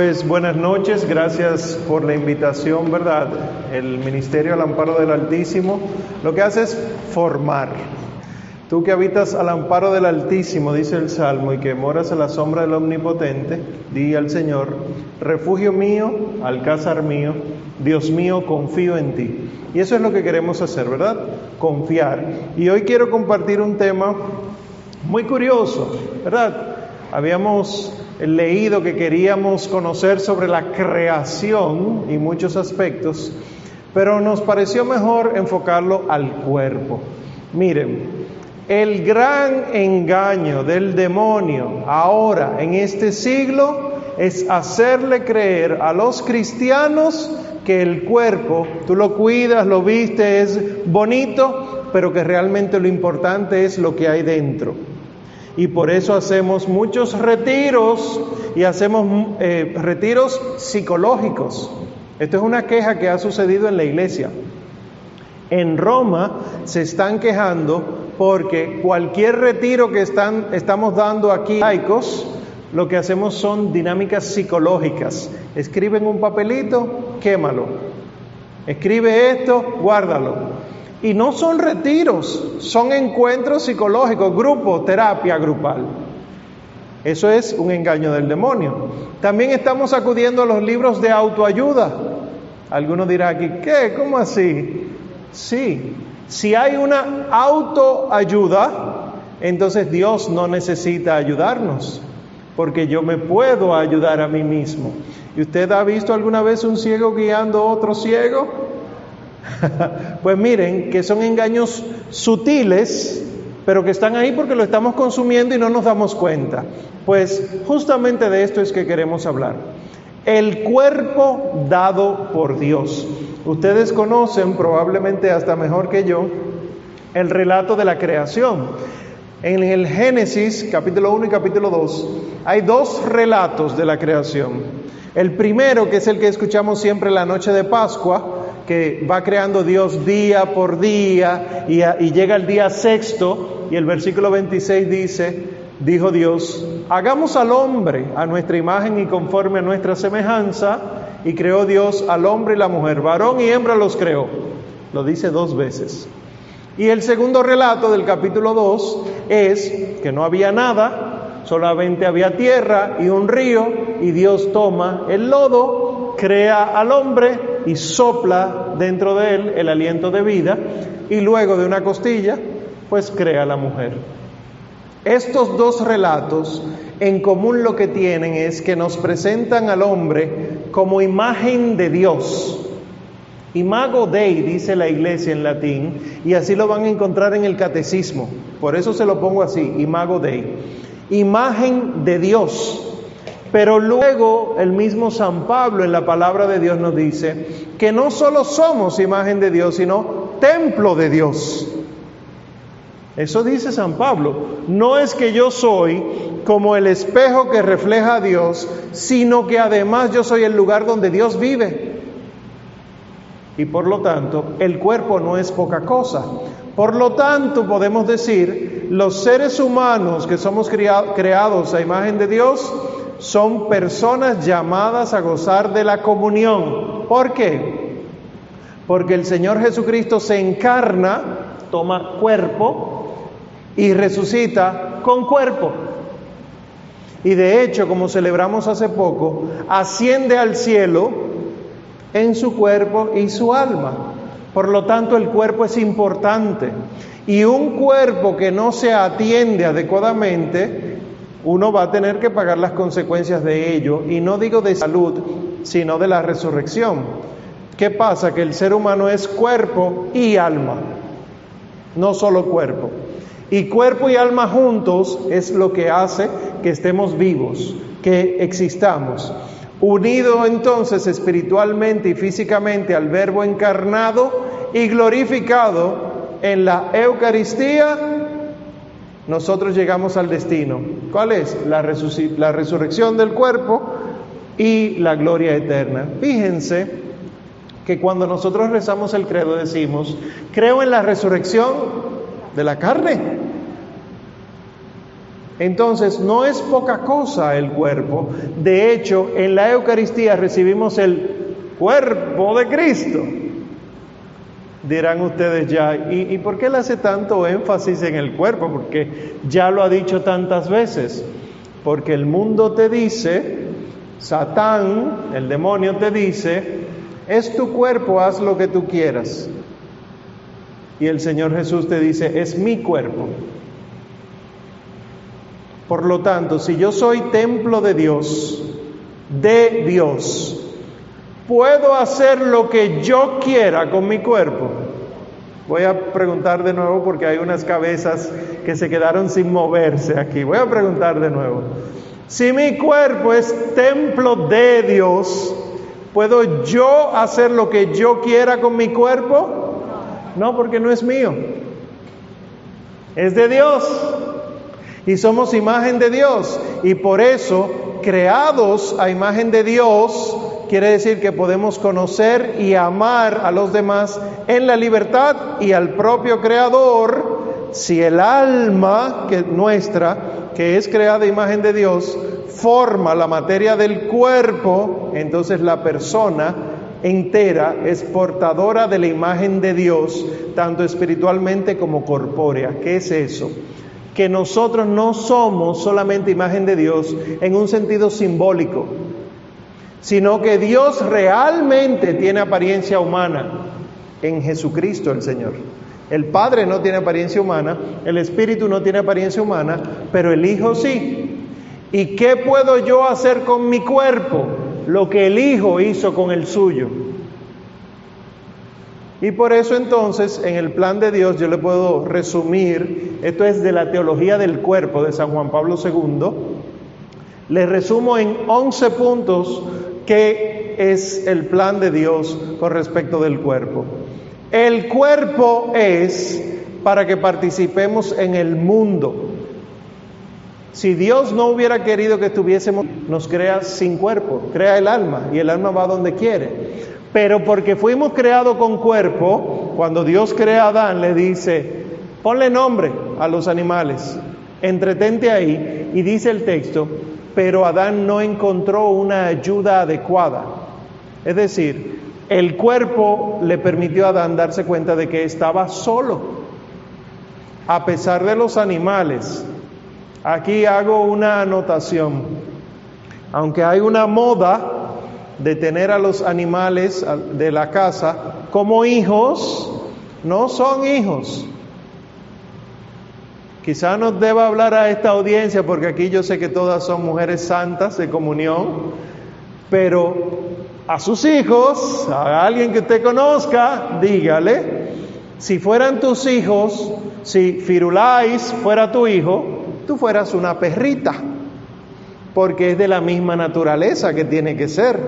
Pues buenas noches, gracias por la invitación, ¿verdad? El Ministerio al Amparo del Altísimo lo que hace es formar. Tú que habitas al amparo del Altísimo, dice el Salmo, y que moras a la sombra del Omnipotente, di al Señor, refugio mío, alcázar mío, Dios mío, confío en ti. Y eso es lo que queremos hacer, ¿verdad? Confiar. Y hoy quiero compartir un tema muy curioso, ¿verdad? Habíamos leído que queríamos conocer sobre la creación y muchos aspectos, pero nos pareció mejor enfocarlo al cuerpo. Miren, el gran engaño del demonio ahora en este siglo es hacerle creer a los cristianos que el cuerpo, tú lo cuidas, lo viste, es bonito, pero que realmente lo importante es lo que hay dentro. Y por eso hacemos muchos retiros y hacemos eh, retiros psicológicos. Esto es una queja que ha sucedido en la iglesia. En Roma se están quejando porque cualquier retiro que están, estamos dando aquí laicos, lo que hacemos son dinámicas psicológicas. Escriben un papelito, quémalo. Escribe esto, guárdalo. Y no son retiros, son encuentros psicológicos, grupo, terapia grupal. Eso es un engaño del demonio. También estamos acudiendo a los libros de autoayuda. Algunos dirán aquí, ¿qué? ¿Cómo así? Sí, si hay una autoayuda, entonces Dios no necesita ayudarnos, porque yo me puedo ayudar a mí mismo. ¿Y usted ha visto alguna vez un ciego guiando a otro ciego? pues miren que son engaños sutiles, pero que están ahí porque lo estamos consumiendo y no nos damos cuenta. Pues justamente de esto es que queremos hablar. El cuerpo dado por Dios. Ustedes conocen probablemente hasta mejor que yo el relato de la creación. En el Génesis capítulo 1 y capítulo 2 hay dos relatos de la creación. El primero, que es el que escuchamos siempre la noche de Pascua, que va creando Dios día por día y, llega el día sexto y el versículo 26 dice, dijo Dios, hagamos al hombre a nuestra imagen y conforme a nuestra semejanza, y creó Dios al hombre y la mujer, varón y hembra los creó. Lo dice dos veces. Y el segundo relato del capítulo 2 es que no había nada, solamente había tierra y un río, y Dios toma el lodo, crea al hombre y sopla dentro de él el aliento de vida y luego de una costilla, pues crea la mujer. Estos dos relatos en común lo que tienen es que nos presentan al hombre como imagen de Dios. Imago Dei, dice la iglesia en latín, y así lo van a encontrar en el catecismo. Por eso se lo pongo así, Imago Dei. Imagen de Dios. Pero luego el mismo San Pablo en la palabra de Dios nos dice que no solo somos imagen de Dios, sino templo de Dios. Eso dice San Pablo. No es que yo soy como el espejo que refleja a Dios, sino que además yo soy el lugar donde Dios vive. Y por lo tanto, el cuerpo no es poca cosa. Por lo tanto, podemos decir, los seres humanos que somos creados a imagen de Dios, son personas llamadas a gozar de la comunión. ¿Por qué? Porque el Señor Jesucristo se encarna, toma cuerpo y resucita con cuerpo. Y de hecho, como celebramos hace poco, asciende al cielo en su cuerpo y su alma. Por lo tanto, el cuerpo es importante. Y un cuerpo que no se atiende adecuadamente uno va a tener que pagar las consecuencias de ello, y no digo de salud, sino de la resurrección. ¿Qué pasa? Que el ser humano es cuerpo y alma, no solo cuerpo. Y cuerpo y alma juntos es lo que hace que estemos vivos, que existamos. Unido entonces espiritualmente y físicamente al Verbo encarnado y glorificado en la Eucaristía, nosotros llegamos al destino. ¿Cuál es? La, la resurrección del cuerpo y la gloria eterna. Fíjense que cuando nosotros rezamos el credo decimos, creo en la resurrección de la carne. Entonces, no es poca cosa el cuerpo. De hecho, en la Eucaristía recibimos el cuerpo de Cristo. Dirán ustedes ya, ¿y, por qué le hace tanto énfasis en el cuerpo? Porque ya lo ha dicho tantas veces. Porque el mundo te dice, Satán, el demonio te dice, es tu cuerpo, haz lo que tú quieras. Y el Señor Jesús te dice, es mi cuerpo. Por lo tanto, si yo soy templo de Dios, de Dios, ¿puedo hacer lo que yo quiera con mi cuerpo? Voy a preguntar de nuevo porque hay unas cabezas que se quedaron sin moverse aquí. Voy a preguntar de nuevo. Si mi cuerpo es templo de Dios, ¿puedo yo hacer lo que yo quiera con mi cuerpo? No, porque no es mío. Es de Dios. Y somos imagen de Dios. Y por eso, creados a imagen de Dios, quiere decir que podemos conocer y amar a los demás en la libertad y al propio Creador si el alma que nuestra, que es creada imagen de Dios, forma la materia del cuerpo, entonces la persona entera es portadora de la imagen de Dios, tanto espiritualmente como corpórea. ¿Qué es eso? Que nosotros no somos solamente imagen de Dios en un sentido simbólico, sino que Dios realmente tiene apariencia humana en Jesucristo el Señor. El Padre no tiene apariencia humana, el Espíritu no tiene apariencia humana, pero el Hijo sí. ¿Y qué puedo yo hacer con mi cuerpo? Lo que el Hijo hizo con el suyo. Y por eso entonces en el plan de Dios yo le puedo resumir, esto es de la teología del cuerpo de San Juan Pablo II, le resumo en 11 puntos qué es el plan de Dios con respecto del cuerpo. El cuerpo es para que participemos en el mundo. Si Dios no hubiera querido que estuviésemos, nos crea sin cuerpo, crea el alma y el alma va donde quiere. Pero porque fuimos creados con cuerpo, cuando Dios crea a Adán le dice, ponle nombre a los animales, entretente ahí y dice el texto, pero Adán no encontró una ayuda adecuada. Es decir, el cuerpo le permitió a Adán darse cuenta de que estaba solo, a pesar de los animales. Aquí hago una anotación. Aunque hay una moda de tener a los animales de la casa como hijos, no son hijos. Quizá nos deba hablar a esta audiencia, porque aquí yo sé que todas son mujeres santas de comunión, pero a sus hijos, a alguien que usted conozca, dígale, si fueran tus hijos, si Firulais fuera tu hijo, tú fueras una perrita, porque es de la misma naturaleza que tiene que ser.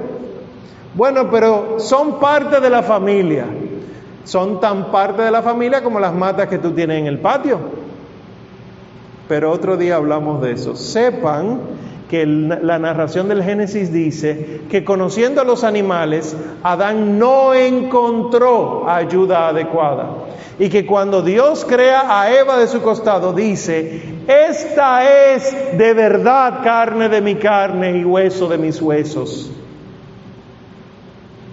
Bueno, pero son parte de la familia, son tan parte de la familia como las matas que tú tienes en el patio. Pero otro día hablamos de eso. Sepan que la narración del Génesis dice que conociendo a los animales, Adán no encontró ayuda adecuada. Y que cuando Dios crea a Eva de su costado, dice, esta es de verdad carne de mi carne y hueso de mis huesos.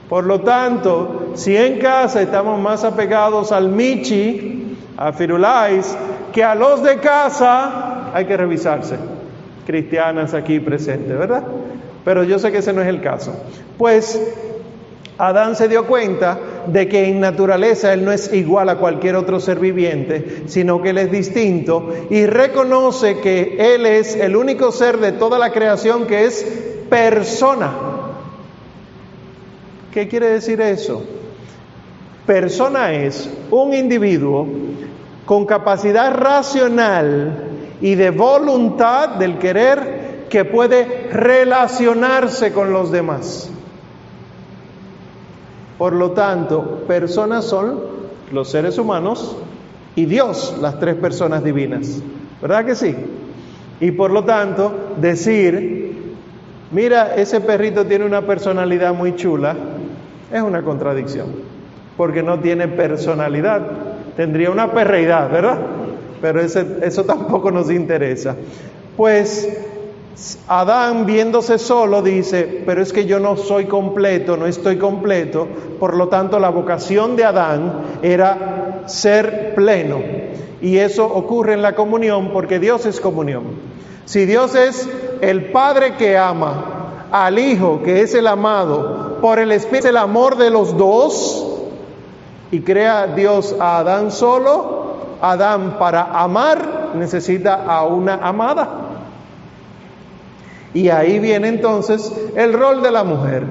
Por lo tanto, si en casa estamos más apegados al Michi, a Firulais, que a los de casa, hay que revisarse cristianas aquí presentes, ¿verdad? Pero yo sé que ese no es el caso. Pues Adán se dio cuenta de que en naturaleza él no es igual a cualquier otro ser viviente, sino que él es distinto y reconoce que él es el único ser de toda la creación que es persona. ¿Qué quiere decir eso? Persona es un individuo con capacidad racional y de voluntad del querer que puede relacionarse con los demás. Por lo tanto, personas son los seres humanos y Dios, las tres personas divinas. ¿Verdad que sí? Y por lo tanto, decir, mira, ese perrito tiene una personalidad muy chula, es una contradicción, porque no tiene personalidad, tendría una perreidad, ¿verdad? pero eso tampoco nos interesa. Pues Adán viéndose solo dice, pero es que yo no soy completo, no estoy completo, por lo tanto la vocación de Adán era ser pleno. Y eso ocurre en la comunión porque Dios es comunión. Si Dios es el Padre que ama al Hijo, que es el amado, por el Espíritu, el amor de los dos, y crea Dios a Adán solo, Adán para amar necesita a una amada. Y ahí viene entonces el rol de la mujer.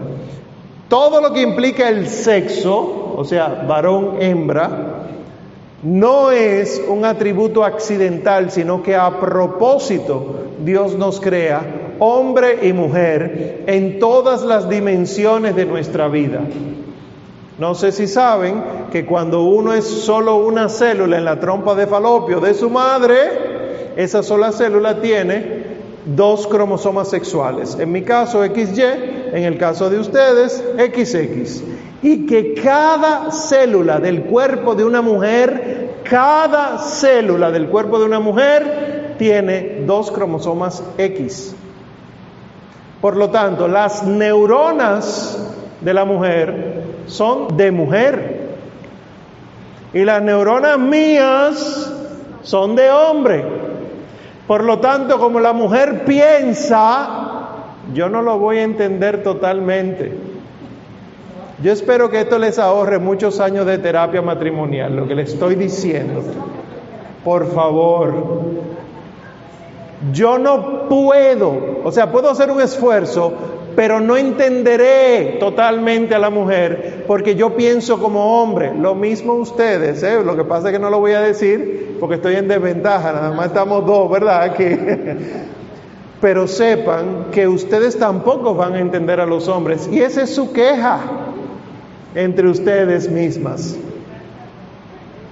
Todo lo que implica el sexo, o sea, varón, hembra, no es un atributo accidental, sino que a propósito Dios nos crea hombre y mujer en todas las dimensiones de nuestra vida. No sé si saben que cuando uno es solo una célula en la trompa de falopio de su madre, esa sola célula tiene dos cromosomas sexuales. En mi caso XY, en el caso de ustedes XX. Y que cada célula del cuerpo de una mujer, cada célula del cuerpo de una mujer tiene dos cromosomas X. Por lo tanto, las neuronas de la mujer son de mujer. Y las neuronas mías son de hombre. Por lo tanto, como la mujer piensa, yo no lo voy a entender totalmente. Yo espero que esto les ahorre muchos años de terapia matrimonial, lo que le estoy diciendo. Por favor, yo no puedo, o sea, puedo hacer un esfuerzo, pero no entenderé totalmente a la mujer porque yo pienso como hombre. Lo mismo ustedes, ¿eh? lo que pasa es que no lo voy a decir porque estoy en desventaja, nada más estamos dos, ¿verdad? Aquí. Pero sepan que ustedes tampoco van a entender a los hombres y esa es su queja entre ustedes mismas.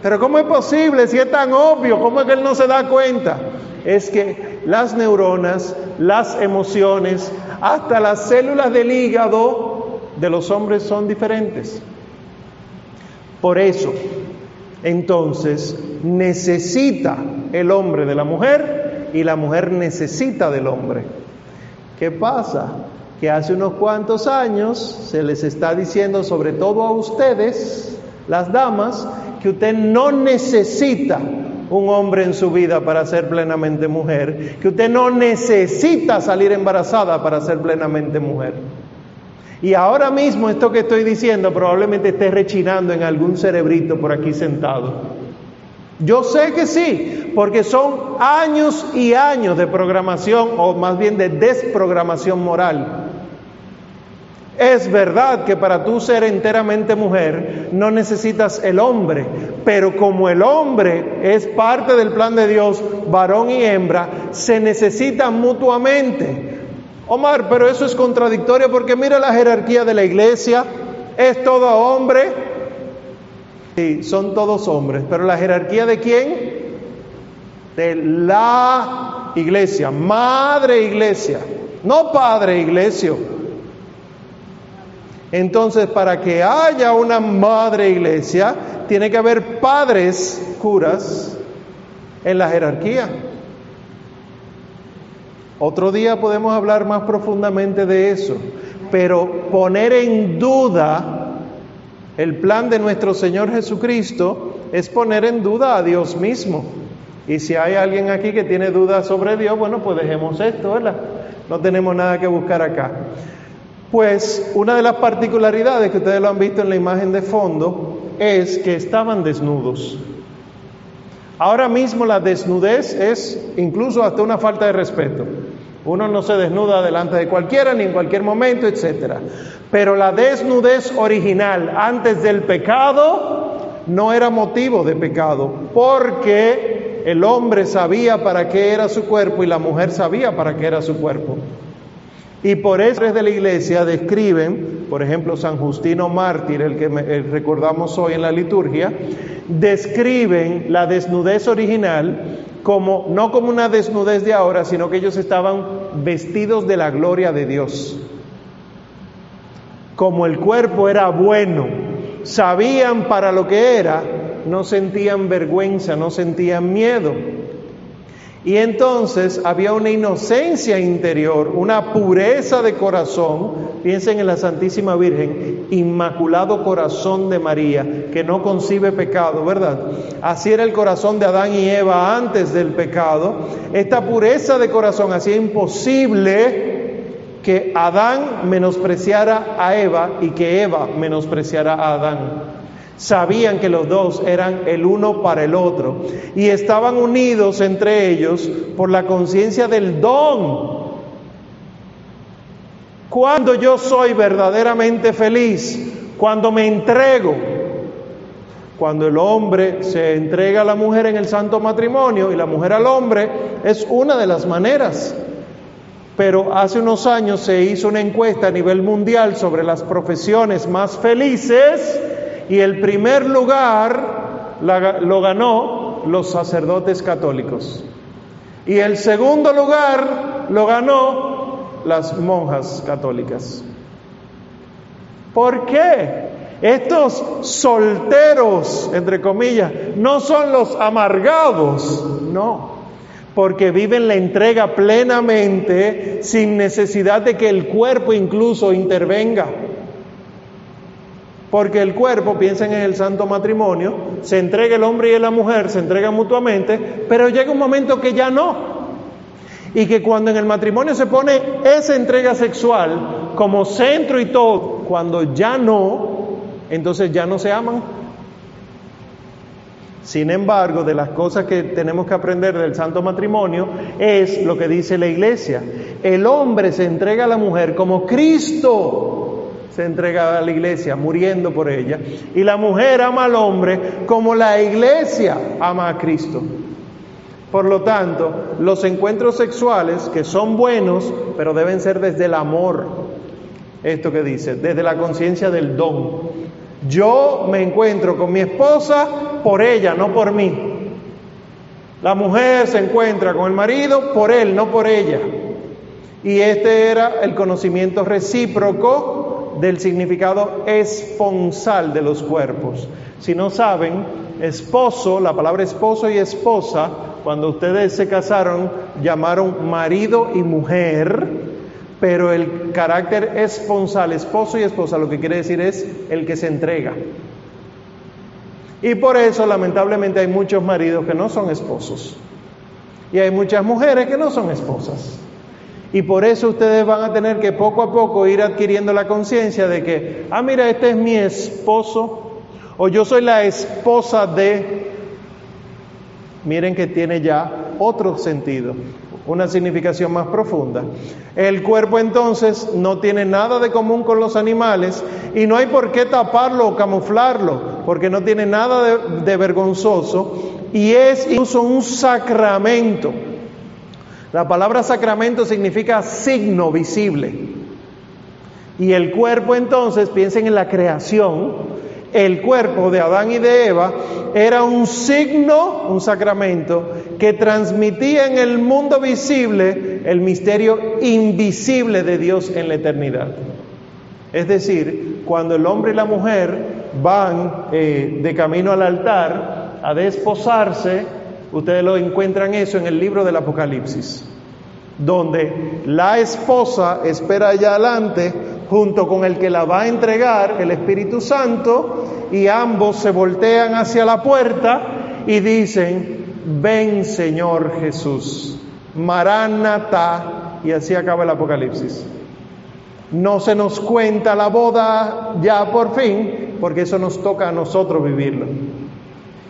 Pero ¿cómo es posible si es tan obvio? ¿Cómo es que él no se da cuenta? Es que las neuronas, las emociones, hasta las células del hígado de los hombres son diferentes. Por eso, entonces, necesita el hombre de la mujer y la mujer necesita del hombre. ¿Qué pasa? Que hace unos cuantos años se les está diciendo, sobre todo a ustedes, las damas, que usted no necesita un hombre en su vida para ser plenamente mujer, que usted no necesita salir embarazada para ser plenamente mujer. Y ahora mismo esto que estoy diciendo probablemente esté rechinando en algún cerebrito por aquí sentado. Yo sé que sí, porque son años y años de programación, o más bien de desprogramación moral. Es verdad que para tú ser enteramente mujer no necesitas el hombre, pero como el hombre es parte del plan de Dios, varón y hembra, se necesitan mutuamente. Omar, pero eso es contradictorio porque mira la jerarquía de la iglesia, es todo hombre. Sí, son todos hombres, pero la jerarquía de quién? De la iglesia, madre iglesia, no padre iglesia. Entonces, para que haya una madre iglesia, tiene que haber padres curas en la jerarquía. Otro día podemos hablar más profundamente de eso, pero poner en duda el plan de nuestro Señor Jesucristo es poner en duda a Dios mismo. Y si hay alguien aquí que tiene dudas sobre Dios, bueno, pues dejemos esto, ¿verdad? No tenemos nada que buscar acá. Pues una de las particularidades que ustedes lo han visto en la imagen de fondo es que estaban desnudos. Ahora mismo la desnudez es incluso hasta una falta de respeto. Uno no se desnuda delante de cualquiera ni en cualquier momento, etc. Pero la desnudez original antes del pecado no era motivo de pecado, porque el hombre sabía para qué era su cuerpo y la mujer sabía para qué era su cuerpo. Y por eso de la iglesia describen, por ejemplo, San Justino Mártir, el que recordamos hoy en la liturgia, describen la desnudez original como no como una desnudez de ahora, sino que ellos estaban vestidos de la gloria de Dios. Como el cuerpo era bueno, sabían para lo que era, no sentían vergüenza, no sentían miedo. Y entonces había una inocencia interior, una pureza de corazón. Piensen en la Santísima Virgen, Inmaculado Corazón de María, que no concibe pecado, ¿verdad? Así era el corazón de Adán y Eva antes del pecado. Esta pureza de corazón hacía imposible que Adán menospreciara a Eva y que Eva menospreciara a Adán. Sabían que los dos eran el uno para el otro y estaban unidos entre ellos por la conciencia del don. Cuando yo soy verdaderamente feliz, cuando me entrego, cuando el hombre se entrega a la mujer en el santo matrimonio y la mujer al hombre, es una de las maneras. Pero hace unos años se hizo una encuesta a nivel mundial sobre las profesiones más felices y el primer lugar lo ganó los sacerdotes católicos. Y el segundo lugar lo ganó las monjas católicas. ¿Por qué? Estos solteros, entre comillas, no son los amargados, no, porque viven la entrega plenamente sin necesidad de que el cuerpo incluso intervenga. Porque el cuerpo, piensen en el santo matrimonio, se entrega el hombre y la mujer, se entregan mutuamente, pero llega un momento que ya no. Y que cuando en el matrimonio se pone esa entrega sexual como centro y todo, cuando ya no, entonces ya no se aman. Sin embargo, de las cosas que tenemos que aprender del santo matrimonio es lo que dice la iglesia. El hombre se entrega a la mujer como Cristo se entrega a la iglesia, muriendo por ella. Y la mujer ama al hombre como la iglesia ama a Cristo. Por lo tanto, los encuentros sexuales, que son buenos, pero deben ser desde el amor, esto que dice, desde la conciencia del don. Yo me encuentro con mi esposa por ella, no por mí. La mujer se encuentra con el marido por él, no por ella. Y este era el conocimiento recíproco del significado esponsal de los cuerpos. Si no saben, esposo, la palabra esposo y esposa, cuando ustedes se casaron, llamaron marido y mujer, pero el carácter esponsal, esposo y esposa, lo que quiere decir es el que se entrega. Y por eso, lamentablemente, hay muchos maridos que no son esposos. Y hay muchas mujeres que no son esposas. Y por eso ustedes van a tener que poco a poco ir adquiriendo la conciencia de que, ah, mira, este es mi esposo, o yo soy la esposa de... Miren que tiene ya otro sentido, una significación más profunda. El cuerpo entonces no tiene nada de común con los animales y no hay por qué taparlo o camuflarlo, porque no tiene nada de, de vergonzoso y es incluso un sacramento. La palabra sacramento significa signo visible. Y el cuerpo entonces, piensen en la creación, el cuerpo de Adán y de Eva era un signo, un sacramento, que transmitía en el mundo visible el misterio invisible de Dios en la eternidad. Es decir, cuando el hombre y la mujer van eh, de camino al altar a desposarse, Ustedes lo encuentran eso en el libro del Apocalipsis, donde la esposa espera allá adelante junto con el que la va a entregar, el Espíritu Santo, y ambos se voltean hacia la puerta y dicen, ven Señor Jesús, Maranatha, y así acaba el Apocalipsis. No se nos cuenta la boda ya por fin, porque eso nos toca a nosotros vivirlo.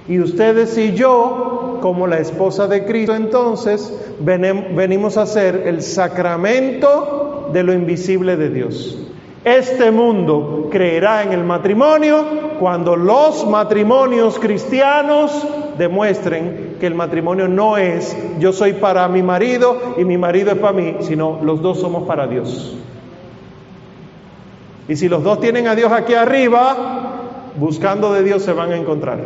Y ustedes y yo, como la esposa de Cristo, entonces venimos a hacer el sacramento de lo invisible de Dios. Este mundo creerá en el matrimonio cuando los matrimonios cristianos demuestren que el matrimonio no es yo soy para mi marido y mi marido es para mí, sino los dos somos para Dios. Y si los dos tienen a Dios aquí arriba, buscando de Dios se van a encontrar.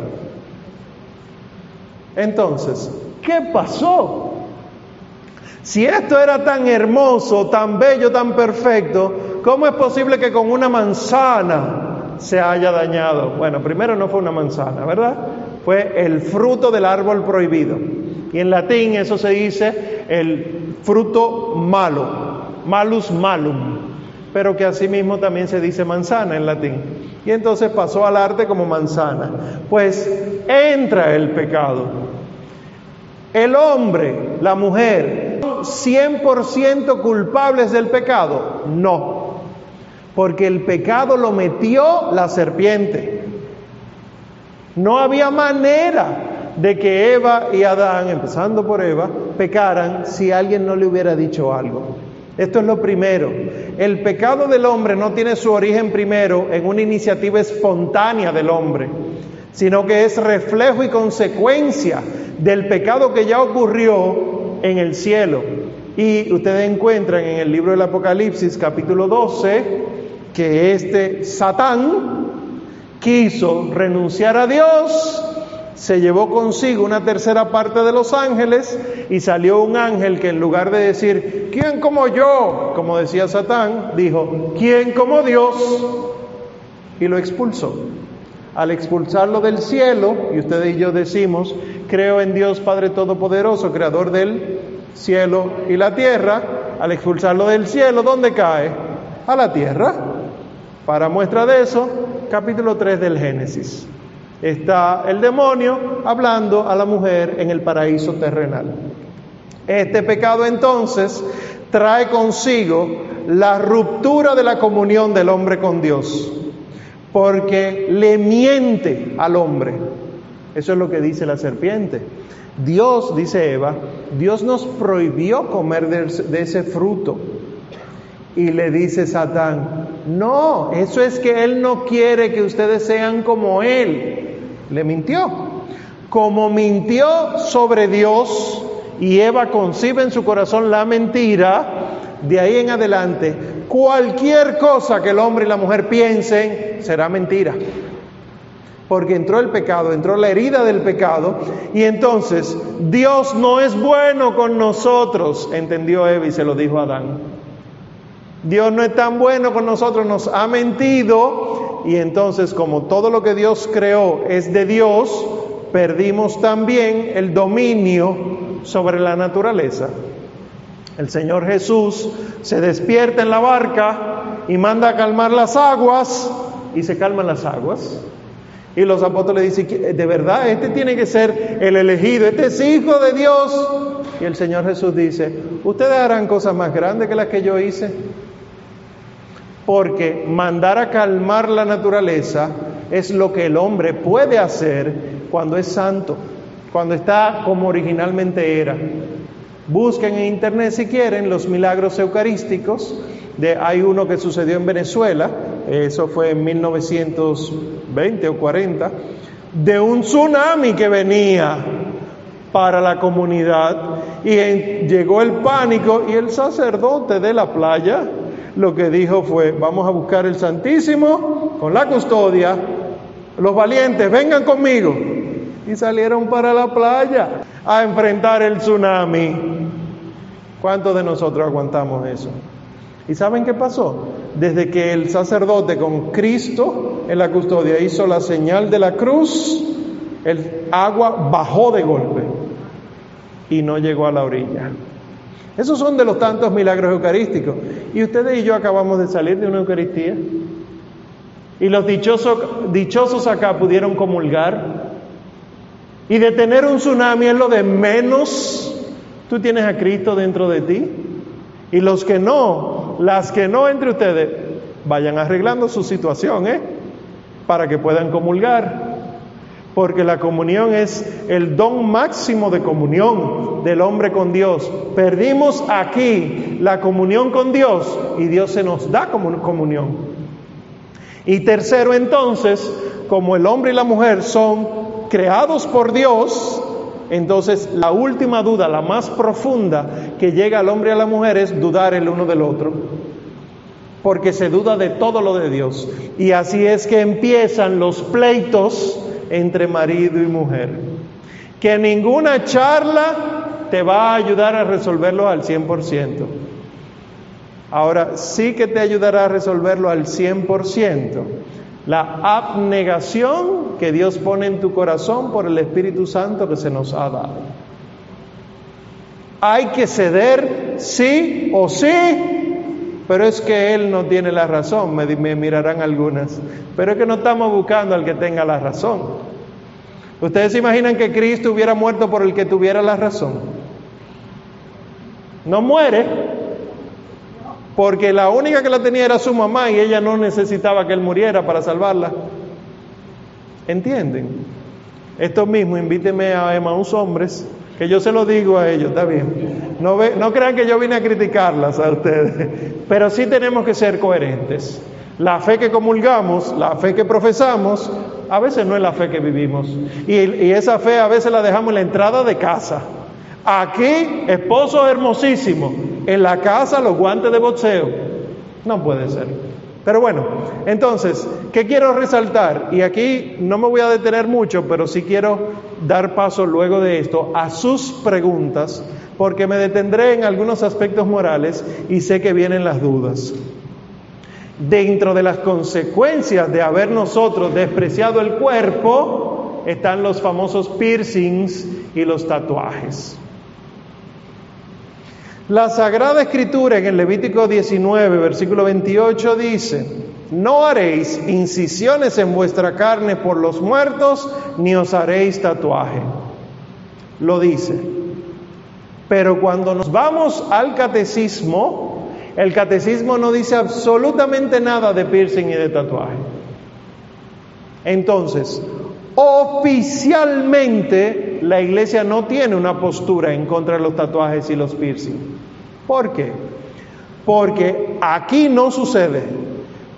Entonces, ¿qué pasó? Si esto era tan hermoso, tan bello, tan perfecto, ¿cómo es posible que con una manzana se haya dañado? Bueno, primero no fue una manzana, ¿verdad? Fue el fruto del árbol prohibido. Y en latín eso se dice el fruto malo, malus malum, pero que asimismo también se dice manzana en latín. Y entonces pasó al arte como manzana. Pues entra el pecado. El hombre, la mujer, 100% culpables del pecado? No, porque el pecado lo metió la serpiente. No había manera de que Eva y Adán, empezando por Eva, pecaran si alguien no le hubiera dicho algo. Esto es lo primero. El pecado del hombre no tiene su origen primero en una iniciativa espontánea del hombre, sino que es reflejo y consecuencia del pecado que ya ocurrió en el cielo. Y ustedes encuentran en el libro del Apocalipsis capítulo 12 que este Satán quiso renunciar a Dios se llevó consigo una tercera parte de los ángeles y salió un ángel que en lugar de decir, ¿quién como yo? Como decía Satán, dijo, ¿quién como Dios? Y lo expulsó. Al expulsarlo del cielo, y ustedes y yo decimos, creo en Dios Padre Todopoderoso, Creador del cielo y la tierra, al expulsarlo del cielo, ¿dónde cae? A la tierra. Para muestra de eso, capítulo 3 del Génesis está el demonio hablando a la mujer en el paraíso terrenal. Este pecado entonces trae consigo la ruptura de la comunión del hombre con Dios, porque le miente al hombre. Eso es lo que dice la serpiente. Dios, dice Eva, Dios nos prohibió comer de, ese fruto. Y le dice Satán, no, eso es que Él no quiere que ustedes sean como Él le mintió. Como mintió sobre Dios y Eva concibe en su corazón la mentira, de ahí en adelante, cualquier cosa que el hombre y la mujer piensen será mentira. Porque entró el pecado, entró la herida del pecado, y entonces Dios no es bueno con nosotros, entendió Eva y se lo dijo a Adán. Dios no es tan bueno con nosotros, nos ha mentido y entonces como todo lo que Dios creó es de Dios, perdimos también el dominio sobre la naturaleza. El Señor Jesús se despierta en la barca y manda a calmar las aguas y se calman las aguas. Y los apóstoles dicen, de verdad, este tiene que ser el elegido, este es hijo de Dios. Y el Señor Jesús dice, ustedes harán cosas más grandes que las que yo hice. Porque mandar a calmar la naturaleza es lo que el hombre puede hacer cuando es santo, cuando está como originalmente era. Busquen en internet si quieren los milagros eucarísticos. Hay uno que sucedió en Venezuela, eso fue en 1920 o 40, de un tsunami que venía para la comunidad y llegó el pánico y el sacerdote de la playa lo que dijo fue, vamos a buscar el Santísimo con la custodia, los valientes, vengan conmigo. Y salieron para la playa a enfrentar el tsunami. ¿Cuántos de nosotros aguantamos eso? ¿Y saben qué pasó? Desde que el sacerdote con Cristo en la custodia hizo la señal de la cruz, el agua bajó de golpe y no llegó a la orilla. Esos son de los tantos milagros eucarísticos. Y ustedes y yo acabamos de salir de una Eucaristía. Y los dichosos, dichosos acá pudieron comulgar. Y detener un tsunami es lo de menos. Tú tienes a Cristo dentro de ti. Y los que no, las que no entre ustedes, vayan arreglando su situación, ¿eh? Para que puedan comulgar porque la comunión es el don máximo de comunión del hombre con Dios. Perdimos aquí la comunión con Dios y Dios se nos da como comunión. Y tercero entonces, como el hombre y la mujer son creados por Dios, entonces la última duda, la más profunda que llega al hombre y a la mujer es dudar el uno del otro. Porque se duda de todo lo de Dios. Y así es que empiezan los pleitos entre marido y mujer. Que ninguna charla te va a ayudar a resolverlo al 100%. Ahora, sí que te ayudará a resolverlo al 100%. La abnegación que Dios pone en tu corazón por el Espíritu Santo que se nos ha dado. Hay que ceder sí o sí, pero es que él no tiene la razón, me, mirarán algunas. Pero es que no estamos buscando al que tenga la razón. ¿Ustedes se imaginan que Cristo hubiera muerto por el que tuviera la razón? No muere, porque la única que la tenía era su mamá y ella no necesitaba que él muriera para salvarla. ¿Entienden? Esto mismo, invíteme a Emmaus hombres, que yo se lo digo a ellos, está bien. No, ve, no crean que yo vine a criticarlas a ustedes, pero sí tenemos que ser coherentes. La fe que comulgamos, la fe que profesamos, a veces no es la fe que vivimos. Y, y esa fe a veces la dejamos en la entrada de casa. Aquí, esposo hermosísimo, en la casa los guantes de boxeo. No puede ser. Pero bueno, entonces, ¿qué quiero resaltar? Y aquí no me voy a detener mucho, pero sí quiero dar paso luego de esto a sus preguntas, porque me detendré en algunos aspectos morales y sé que vienen las dudas. Dentro de las consecuencias de haber nosotros despreciado el cuerpo están los famosos piercings y los tatuajes. La Sagrada Escritura en el Levítico 19, versículo 28 dice, no haréis incisiones en vuestra carne por los muertos, ni os haréis tatuaje. Lo dice. Pero cuando nos vamos al catecismo, el catecismo no dice absolutamente nada de piercing y de tatuaje. Entonces, oficialmente la iglesia no tiene una postura en contra de los tatuajes y los piercing. ¿Por qué? Porque aquí no sucede,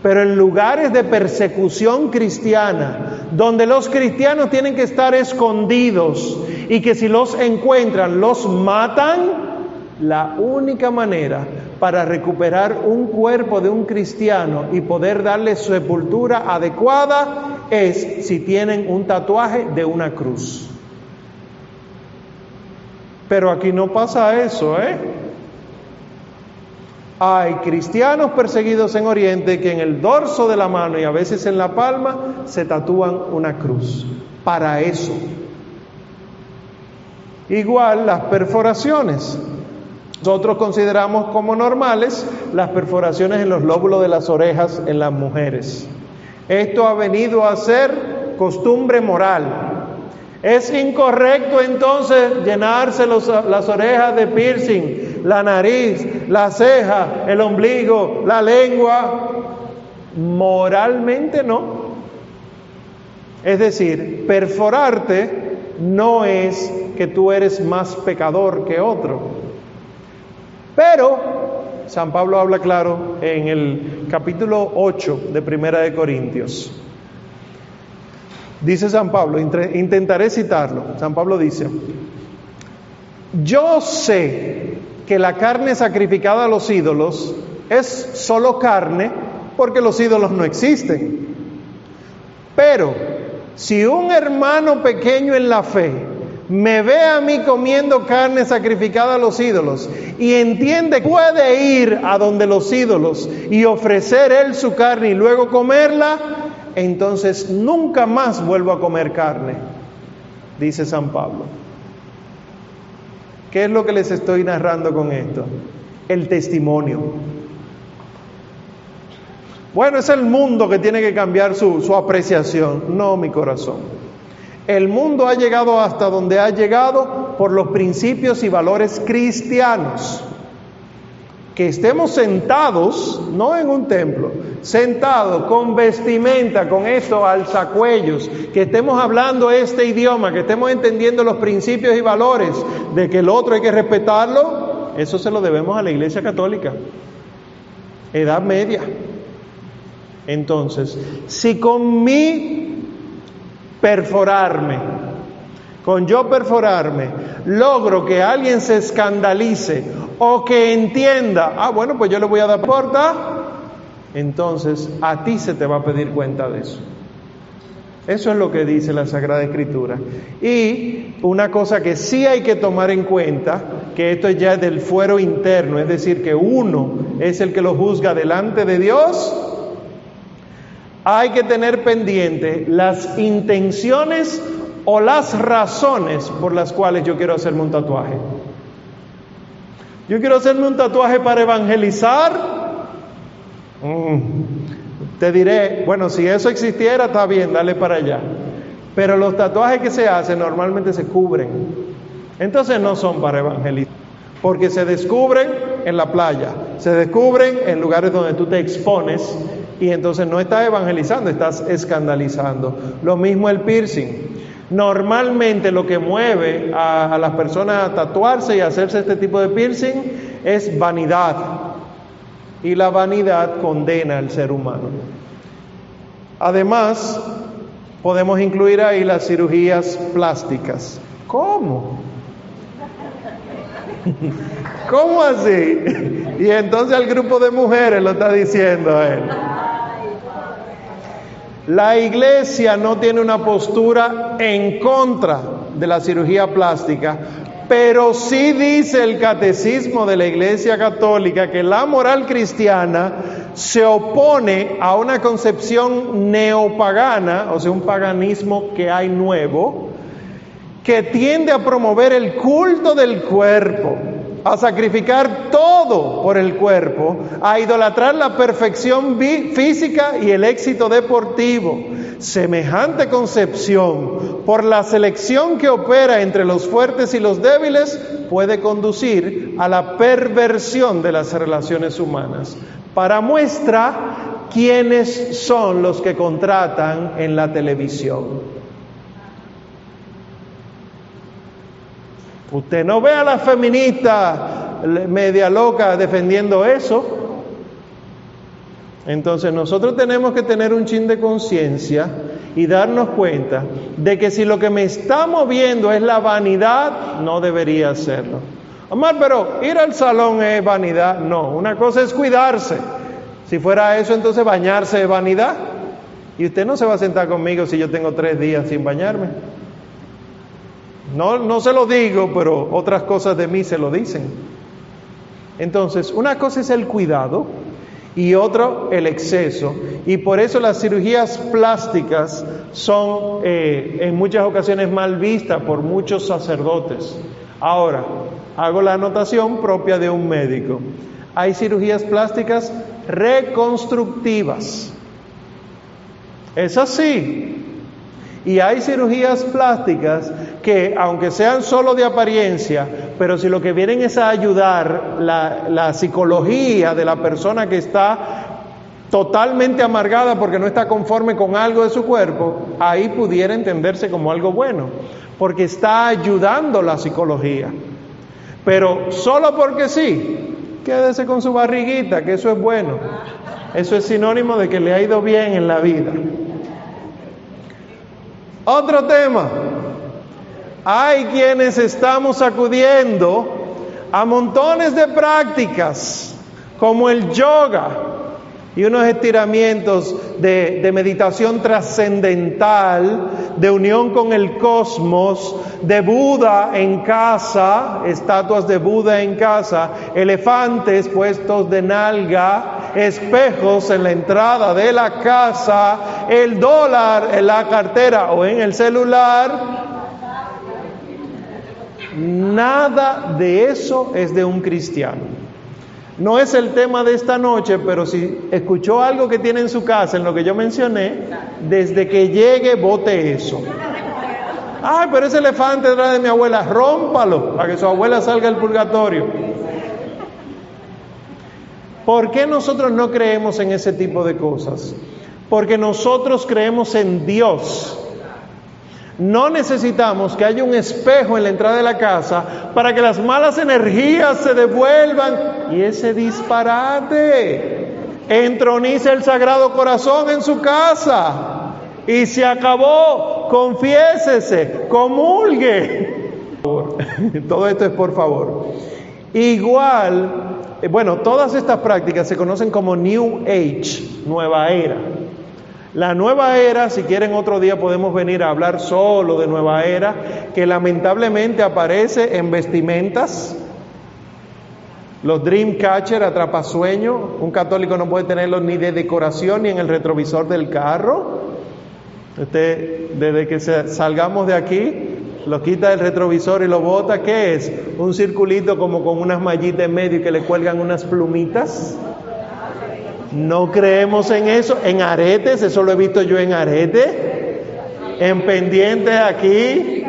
pero en lugares de persecución cristiana, donde los cristianos tienen que estar escondidos y que si los encuentran los matan, la única manera para recuperar un cuerpo de un cristiano y poder darle sepultura adecuada es si tienen un tatuaje de una cruz. Pero aquí no pasa eso, ¿eh? Hay cristianos perseguidos en Oriente que en el dorso de la mano y a veces en la palma se tatúan una cruz. Para eso. Igual las perforaciones. Nosotros consideramos como normales las perforaciones en los lóbulos de las orejas en las mujeres. Esto ha venido a ser costumbre moral. Es incorrecto entonces llenarse las orejas de piercing, la nariz, la ceja, el ombligo, la lengua. Moralmente no. Es decir, perforarte no es que tú eres más pecador que otro. Pero San Pablo habla claro en el capítulo 8 de Primera de Corintios. Dice San Pablo, intentaré citarlo. San Pablo dice, yo sé que la carne sacrificada a los ídolos es solo carne porque los ídolos no existen. Pero si un hermano pequeño en la fe me ve a mí comiendo carne sacrificada a los ídolos y entiende que puede ir a donde los ídolos y ofrecer él su carne y luego comerla, entonces nunca más vuelvo a comer carne, dice San Pablo. ¿Qué es lo que les estoy narrando con esto? El testimonio. Bueno, es el mundo que tiene que cambiar su, su, apreciación, no mi corazón. El mundo ha llegado hasta donde ha llegado por los principios y valores cristianos que estemos sentados, no en un templo, sentados con vestimenta, con esto, alzacuellos, que estemos hablando este idioma, que estemos entendiendo los principios y valores de que el otro hay que respetarlo, eso se lo debemos a la Iglesia Católica. Edad media. Entonces, si con mi perforarme, con yo perforarme, logro que alguien se escandalice o que entienda, ah, bueno, pues yo le voy a dar porta, entonces a ti se te va a pedir cuenta de eso. Eso es lo que dice la Sagrada Escritura. Y una cosa que sí hay que tomar en cuenta, que esto ya es del fuero interno, es decir, que uno es el que lo juzga delante de Dios, hay que tener pendiente las intenciones o las razones por las cuales yo quiero hacerme un tatuaje. Yo quiero hacerme un tatuaje para evangelizar. Mm. Te diré, bueno, si eso existiera, está bien, dale para allá. Pero los tatuajes que se hacen normalmente se cubren. Entonces no son para evangelizar. Porque se descubren en la playa, se descubren en lugares donde tú te expones y entonces no estás evangelizando, estás escandalizando. Lo mismo el piercing. Normalmente lo que mueve a, las personas a tatuarse y hacerse este tipo de piercing es vanidad. Y la vanidad condena al ser humano. Además, podemos incluir ahí las cirugías plásticas. ¿Cómo? ¿Cómo así? Y entonces el grupo de mujeres lo está diciendo a él. La iglesia no tiene una postura en contra de la cirugía plástica, pero sí dice el catecismo de la iglesia católica que la moral cristiana se opone a una concepción neopagana, o sea, un paganismo que hay nuevo, que tiende a promover el culto del cuerpo, a sacrificar todo por el cuerpo, a idolatrar la perfección física y el éxito deportivo. Semejante concepción, por la selección que opera entre los fuertes y los débiles, puede conducir a la perversión de las relaciones humanas. Para muestra, ¿quiénes son los que contratan en la televisión? Usted no ve a la feminista media loca defendiendo eso. Entonces nosotros tenemos que tener un chin de conciencia y darnos cuenta de que si lo que me está moviendo es la vanidad, no debería hacerlo. Omar, pero ir al salón es vanidad. No, una cosa es cuidarse. Si fuera eso, entonces bañarse es vanidad. Y usted no se va a sentar conmigo si yo tengo tres días sin bañarme. No, no se lo digo, pero otras cosas de mí se lo dicen. Entonces, una cosa es el cuidado y otro el exceso. Y por eso las cirugías plásticas son eh, en muchas ocasiones mal vistas por muchos sacerdotes. Ahora, hago la anotación propia de un médico. Hay cirugías plásticas reconstructivas. Es así. Y hay cirugías plásticas que, aunque sean solo de apariencia, pero si lo que vienen es a ayudar la, la psicología de la persona que está totalmente amargada porque no está conforme con algo de su cuerpo, ahí pudiera entenderse como algo bueno, porque está ayudando la psicología. Pero solo porque sí, quédese con su barriguita, que eso es bueno. Eso es sinónimo de que le ha ido bien en la vida. Otro tema. Hay quienes estamos acudiendo a montones de prácticas como el yoga y unos estiramientos de, meditación trascendental, de unión con el cosmos, de Buda en casa, estatuas de Buda en casa, elefantes puestos de nalga, espejos en la entrada de la casa, el dólar en la cartera o en el celular. Nada de eso es de un cristiano. No es el tema de esta noche, pero si escuchó algo que tiene en su casa, en lo que yo mencioné, desde que llegue, vote eso. Ay, pero ese elefante detrás de mi abuela, rómpalo para que su abuela salga del purgatorio. ¿Por qué nosotros no creemos en ese tipo de cosas? Porque nosotros creemos en Dios. No necesitamos que haya un espejo en la entrada de la casa para que las malas energías se devuelvan. Y ese disparate entroniza el Sagrado Corazón en su casa. Y se acabó. Confiésese, comulgue. Todo esto es por favor. Igual eh, bueno, todas estas prácticas se conocen como New Age, nueva era. La nueva era, si quieren otro día podemos venir a hablar solo de nueva era, que lamentablemente aparece en vestimentas, los Dreamcatcher, atrapasueño, un católico no puede tenerlos ni de decoración ni en el retrovisor del carro. Usted, desde que salgamos de aquí, lo quita del retrovisor y lo bota, ¿qué es? Un circulito como con unas mallitas en medio y que le cuelgan unas plumitas. No creemos en eso, en aretes, eso lo he visto yo en arete, en pendientes aquí.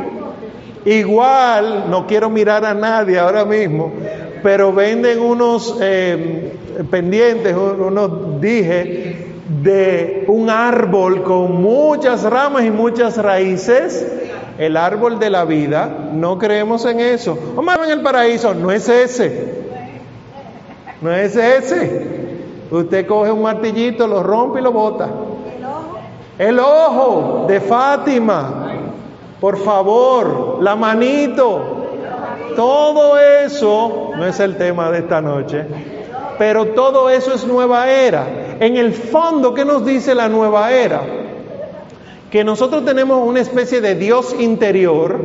Igual, no quiero mirar a nadie ahora mismo, pero venden unos eh, pendientes, unos dije, de un árbol con muchas ramas y muchas raíces, el árbol de la vida, no creemos en eso. Vamos en el paraíso, no es ese. No es ese. Usted coge un martillito, lo rompe y lo bota. El ojo de Fátima. Por favor, la manito. Todo eso no es el tema de esta noche, pero todo eso es nueva era. En el fondo, ¿qué nos dice la nueva era? Que nosotros tenemos una especie de Dios interior,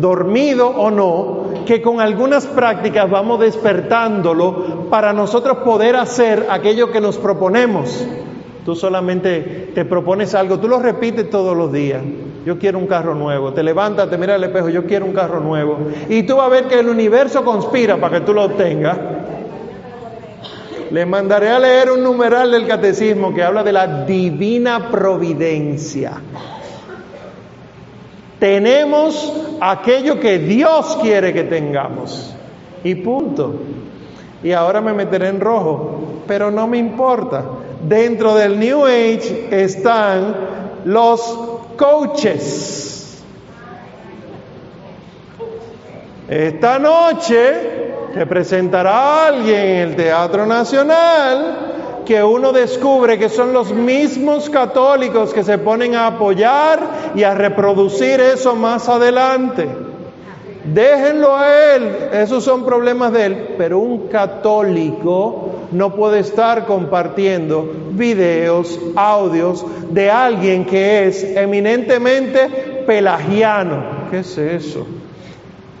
dormido o no, que con algunas prácticas vamos despertándolo para nosotros poder hacer aquello que nos proponemos. Tú solamente te propones algo, tú lo repites todos los días. Yo quiero un carro nuevo. Te levantas, te mira al espejo, yo quiero un carro nuevo. Y tú vas a ver que el universo conspira para que tú lo obtengas. Le mandaré a leer un numeral del catecismo que habla de la divina providencia. Tenemos aquello que Dios quiere que tengamos. Y punto. Y ahora me meteré en rojo, pero no me importa. Dentro del New Age están los coaches. Esta noche se presentará alguien en el Teatro Nacional que uno descubre que son los mismos católicos que se ponen a apoyar y a reproducir eso más adelante. Déjenlo a él, esos son problemas de él, pero un católico no puede estar compartiendo videos, audios de alguien que es eminentemente pelagiano. ¿Qué es eso?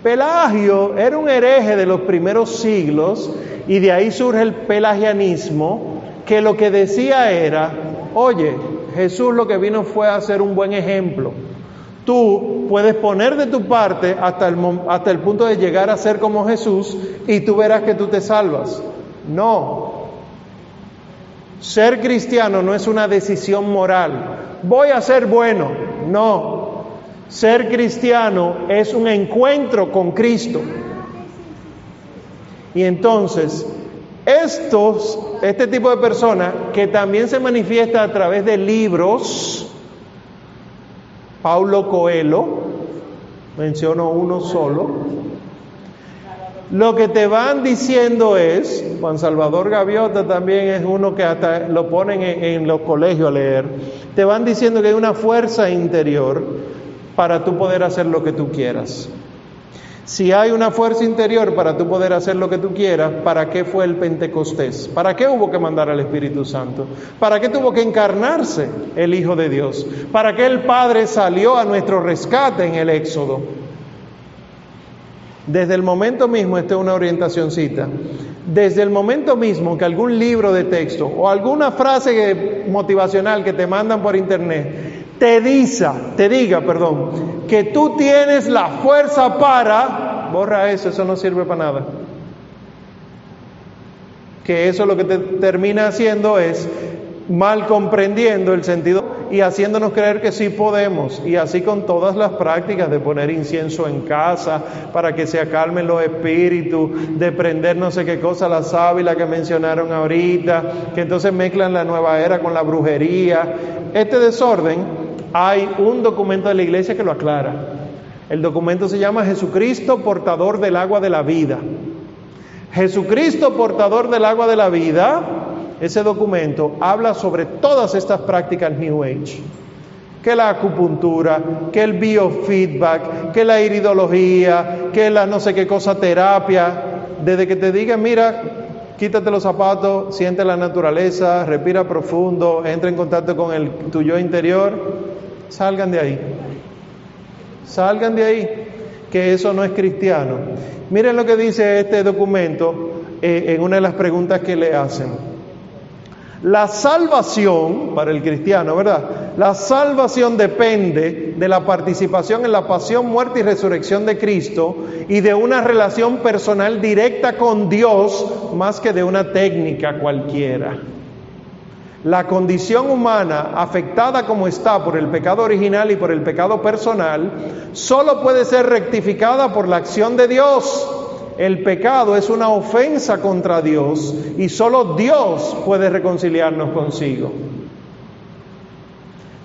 Pelagio era un hereje de los primeros siglos y de ahí surge el pelagianismo que lo que decía era, oye, Jesús lo que vino fue a ser un buen ejemplo. Tú puedes poner de tu parte hasta el, hasta el punto de llegar a ser como Jesús y tú verás que tú te salvas. No. Ser cristiano no es una decisión moral. Voy a ser bueno. No. Ser cristiano es un encuentro con Cristo. Y entonces estos, este tipo de personas que también se manifiesta a través de libros, Paulo Coelho, menciono uno solo, lo que te van diciendo es, Juan Salvador Gaviota también es uno que hasta lo ponen en, en los colegios a leer, te van diciendo que hay una fuerza interior para tú poder hacer lo que tú quieras. Si hay una fuerza interior para tú poder hacer lo que tú quieras, ¿para qué fue el Pentecostés? ¿Para qué hubo que mandar al Espíritu Santo? ¿Para qué tuvo que encarnarse el Hijo de Dios? ¿Para qué el Padre salió a nuestro rescate en el Éxodo? Desde el momento mismo, esta es una orientacióncita, desde el momento mismo que algún libro de texto o alguna frase motivacional que te mandan por internet te diga, te diga, perdón, que tú tienes la fuerza para, borra eso, eso no sirve para nada. Que eso lo que te termina haciendo es mal comprendiendo el sentido y haciéndonos creer que sí podemos. Y así con todas las prácticas de poner incienso en casa para que se acalmen los espíritus, de prender no sé qué cosa, la sábila que mencionaron ahorita, que entonces mezclan la nueva era con la brujería. Este desorden hay un documento de la iglesia que lo aclara. El documento se llama Jesucristo portador del agua de la vida. Jesucristo portador del agua de la vida, ese documento habla sobre todas estas prácticas New Age. Que la acupuntura, que el biofeedback, que la iridología, que la no sé qué cosa terapia. Desde que te digan, mira, quítate los zapatos, siente la naturaleza, respira profundo, entra en contacto con el, tu yo interior, Salgan de ahí. Salgan de ahí, que eso no es cristiano. Miren lo que dice este documento eh, en una de las preguntas que le hacen. La salvación para el cristiano, ¿verdad? La salvación depende de la participación en la pasión, muerte y resurrección de Cristo y de una relación personal directa con Dios más que de una técnica cualquiera. La condición humana, afectada como está por el pecado original y por el pecado personal, solo puede ser rectificada por la acción de Dios. El pecado es una ofensa contra Dios y solo Dios puede reconciliarnos consigo.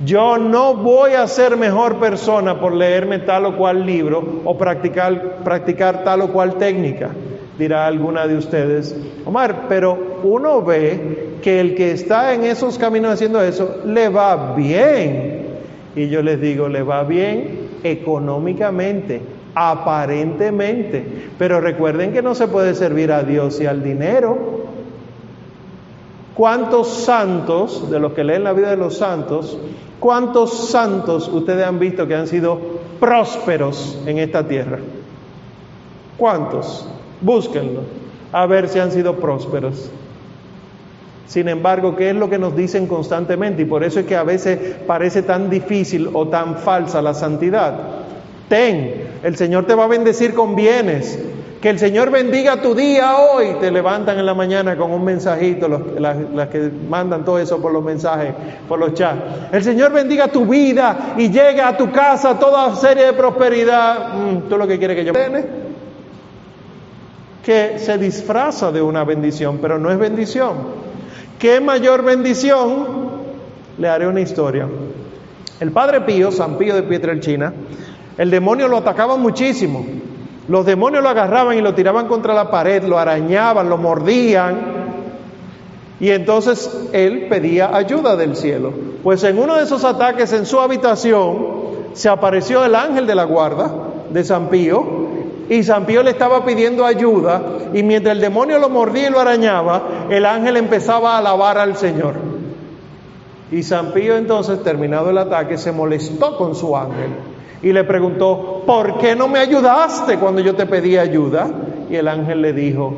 Yo no voy a ser mejor persona por leerme tal o cual libro o practicar, practicar tal o cual técnica, dirá alguna de ustedes. Omar, pero uno ve que el que está en esos caminos haciendo eso le va bien. Y yo les digo, le va bien económicamente, aparentemente. Pero recuerden que no se puede servir a Dios y al dinero. ¿Cuántos santos, de los que leen la vida de los santos, cuántos santos ustedes han visto que han sido prósperos en esta tierra? ¿Cuántos? Búsquenlo, a ver si han sido prósperos. Sin embargo, ¿qué es lo que nos dicen constantemente? Y por eso es que a veces parece tan difícil o tan falsa la santidad. Ten, el Señor te va a bendecir con bienes, que el Señor bendiga tu día hoy. Te levantan en la mañana con un mensajito, las, que mandan todo eso por los mensajes, por los chats. El Señor bendiga tu vida y llega a tu casa toda serie de prosperidad. Mm, ¿Tú lo que quieres que yo? Que se disfraza de una bendición, pero no es bendición. ¿Qué mayor bendición? Le haré una historia. El Padre Pío, San Pío de Pietrelchina, el demonio lo atacaba muchísimo. Los demonios lo agarraban y lo tiraban contra la pared, lo arañaban, lo mordían. Y entonces él pedía ayuda del cielo. Pues en uno de esos ataques en su habitación se apareció el ángel de la guarda de San Pío y San Pío le estaba pidiendo ayuda y mientras el demonio lo mordía y lo arañaba, el ángel empezaba a alabar al Señor. Y San Pío entonces, terminado el ataque, se molestó con su ángel y le preguntó, ¿por qué no me ayudaste cuando yo te pedí ayuda? Y el ángel le dijo,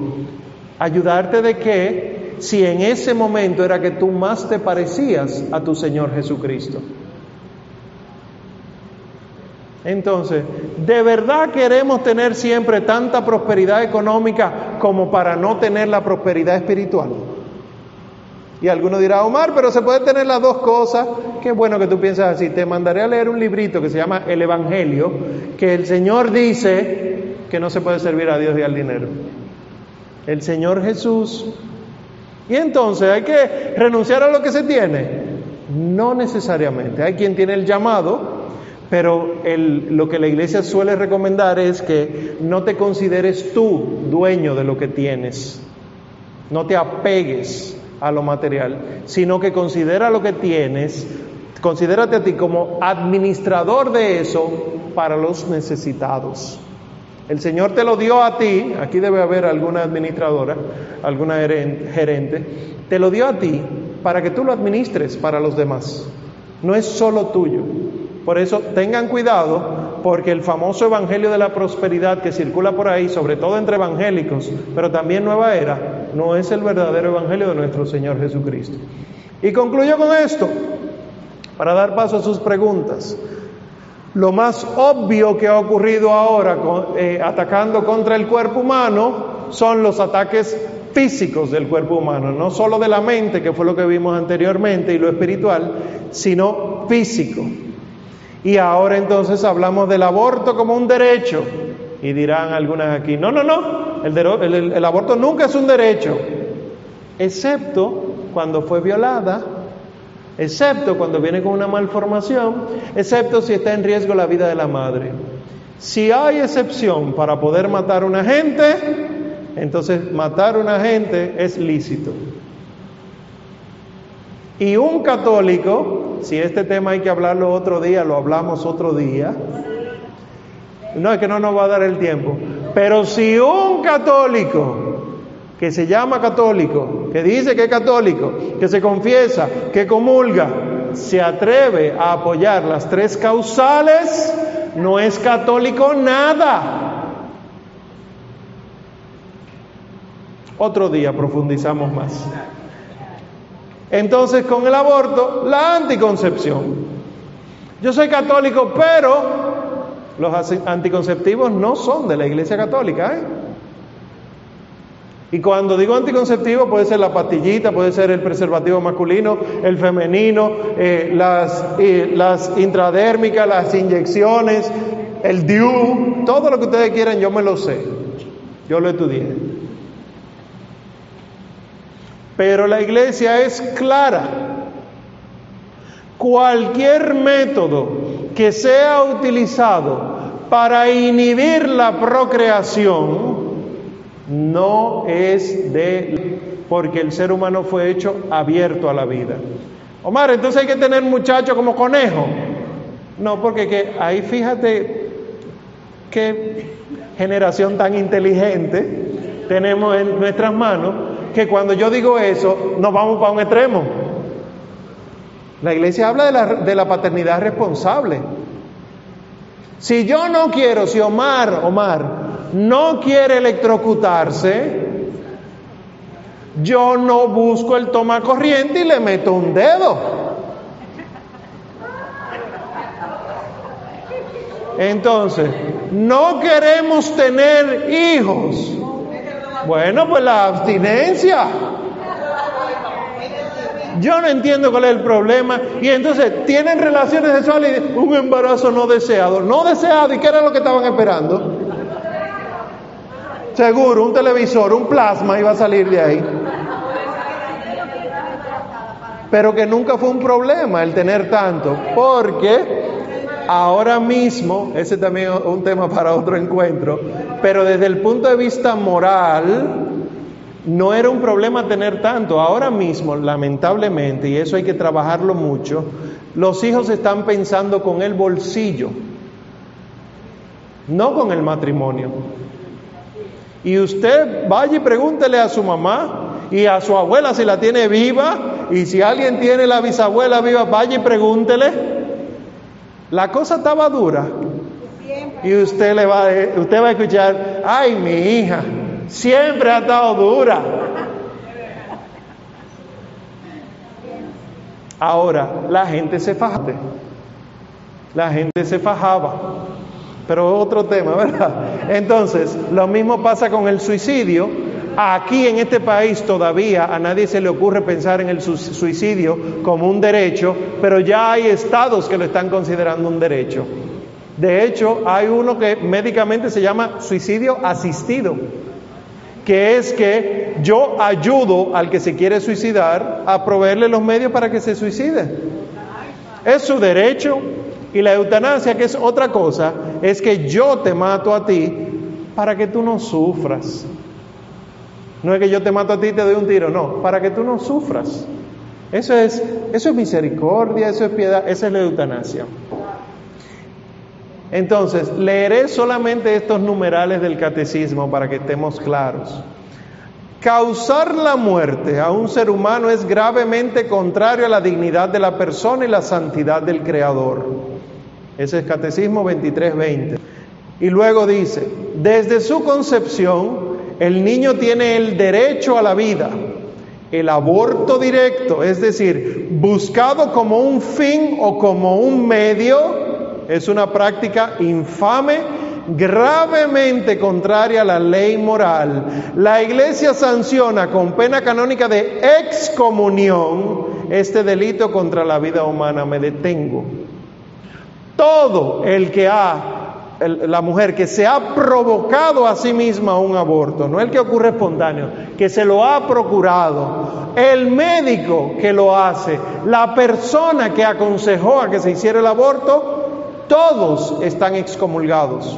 ¿ayudarte de qué? Si en ese momento era que tú más te parecías a tu Señor Jesucristo. Entonces, ¿de verdad queremos tener siempre tanta prosperidad económica como para no tener la prosperidad espiritual? Y alguno dirá, Omar, pero se puede tener las dos cosas. Qué bueno que tú piensas así. Te mandaré a leer un librito que se llama El Evangelio, que el Señor dice que no se puede servir a Dios y al dinero. El Señor Jesús. Y entonces hay que renunciar a lo que se tiene. No necesariamente. Hay quien tiene el llamado, pero lo que la iglesia suele recomendar es que no te consideres tú dueño de lo que tienes. No te apegues a lo material, sino que considera lo que tienes, considérate a ti como administrador de eso para los necesitados. El Señor te lo dio a ti, aquí debe haber alguna administradora, alguna gerente, te lo dio a ti para que tú lo administres para los demás. No es solo tuyo. Por eso tengan cuidado porque el famoso evangelio de la prosperidad que circula por ahí, sobre todo entre evangélicos, pero también nueva era, no es el verdadero evangelio de nuestro Señor Jesucristo. Y concluyo con esto, para dar paso a sus preguntas. Lo más obvio que ha ocurrido ahora eh, atacando contra el cuerpo humano son los ataques físicos del cuerpo humano, no solo de la mente, que fue lo que vimos anteriormente, y lo espiritual, sino físico. Y ahora entonces hablamos del aborto como un derecho. Y dirán algunas aquí, no, no, no, el, aborto nunca es un derecho, excepto cuando fue violada, excepto cuando viene con una malformación, excepto si está en riesgo la vida de la madre. Si hay excepción para poder matar a una gente, entonces matar a una gente es lícito. Y un católico, si este tema hay que hablarlo otro día, lo hablamos otro día. No es que no nos va a dar el tiempo. Pero si un católico que se llama católico, que dice que es católico, que se confiesa, que comulga, se atreve a apoyar las tres causales, no es católico nada. Otro día profundizamos más. Entonces con el aborto, la anticoncepción. Yo soy católico, pero los anticonceptivos no son de la Iglesia Católica. ¿eh? Y cuando digo anticonceptivo puede ser la pastillita, puede ser el preservativo masculino, el femenino, eh, las, eh, las intradérmicas, las inyecciones, el DIU, todo lo que ustedes quieran, yo me lo sé. Yo lo estudié. Pero la iglesia es clara. Cualquier método que sea utilizado para inhibir la procreación no es de porque el ser humano fue hecho abierto a la vida. Omar, entonces hay que tener muchachos como conejo. No, porque que ahí fíjate qué generación tan inteligente tenemos en nuestras manos que cuando yo digo eso nos vamos para un extremo. La iglesia habla de la, de la paternidad responsable. Si yo no quiero, si Omar, Omar, no quiere electrocutarse, yo no busco el toma corriente y le meto un dedo. Entonces, no queremos tener hijos. Bueno, pues la abstinencia. Yo no entiendo cuál es el problema. Y entonces tienen relaciones sexuales y un embarazo no deseado. No deseado. ¿Y qué era lo que estaban esperando? Seguro, un televisor, un plasma iba a salir de ahí. Pero que nunca fue un problema el tener tanto. Porque ahora mismo, ese también es un tema para otro encuentro, pero desde el punto de vista moral, no era un problema tener tanto. Ahora mismo, lamentablemente, y eso hay que trabajarlo mucho, los hijos están pensando con el bolsillo, no con el matrimonio. Y usted vaya y pregúntele a su mamá y a su abuela si la tiene viva, y si alguien tiene la bisabuela viva, vaya y pregúntele. La cosa estaba dura. Y usted le va a, usted va a escuchar, ay mi hija, siempre ha estado dura. Ahora, la gente se fajaba. La gente se fajaba. Pero otro tema, ¿verdad? Entonces, lo mismo pasa con el suicidio. Aquí en este país todavía a nadie se le ocurre pensar en el suicidio como un derecho, pero ya hay estados que lo están considerando un derecho. De hecho, hay uno que médicamente se llama suicidio asistido, que es que yo ayudo al que se quiere suicidar a proveerle los medios para que se suicide. Es su derecho, y la eutanasia, que es otra cosa, es que yo te mato a ti para que tú no sufras. No es que yo te mato a ti y te doy un tiro, no, para que tú no sufras. Eso es, eso es misericordia, eso es piedad, esa es la eutanasia. Entonces, leeré solamente estos numerales del catecismo para que estemos claros. Causar la muerte a un ser humano es gravemente contrario a la dignidad de la persona y la santidad del Creador. Ese es Catecismo 23-20. Y luego dice, desde su concepción, el niño tiene el derecho a la vida. El aborto directo, es decir, buscado como un fin o como un medio, es una práctica infame, gravemente contraria a la ley moral. La iglesia sanciona con pena canónica de excomunión este delito contra la vida humana. Me detengo. Todo el que ha, la mujer que se ha provocado a sí misma un aborto, no el que ocurre espontáneo, que se lo ha procurado, el médico que lo hace, la persona que aconsejó a que se hiciera el aborto, todos están excomulgados.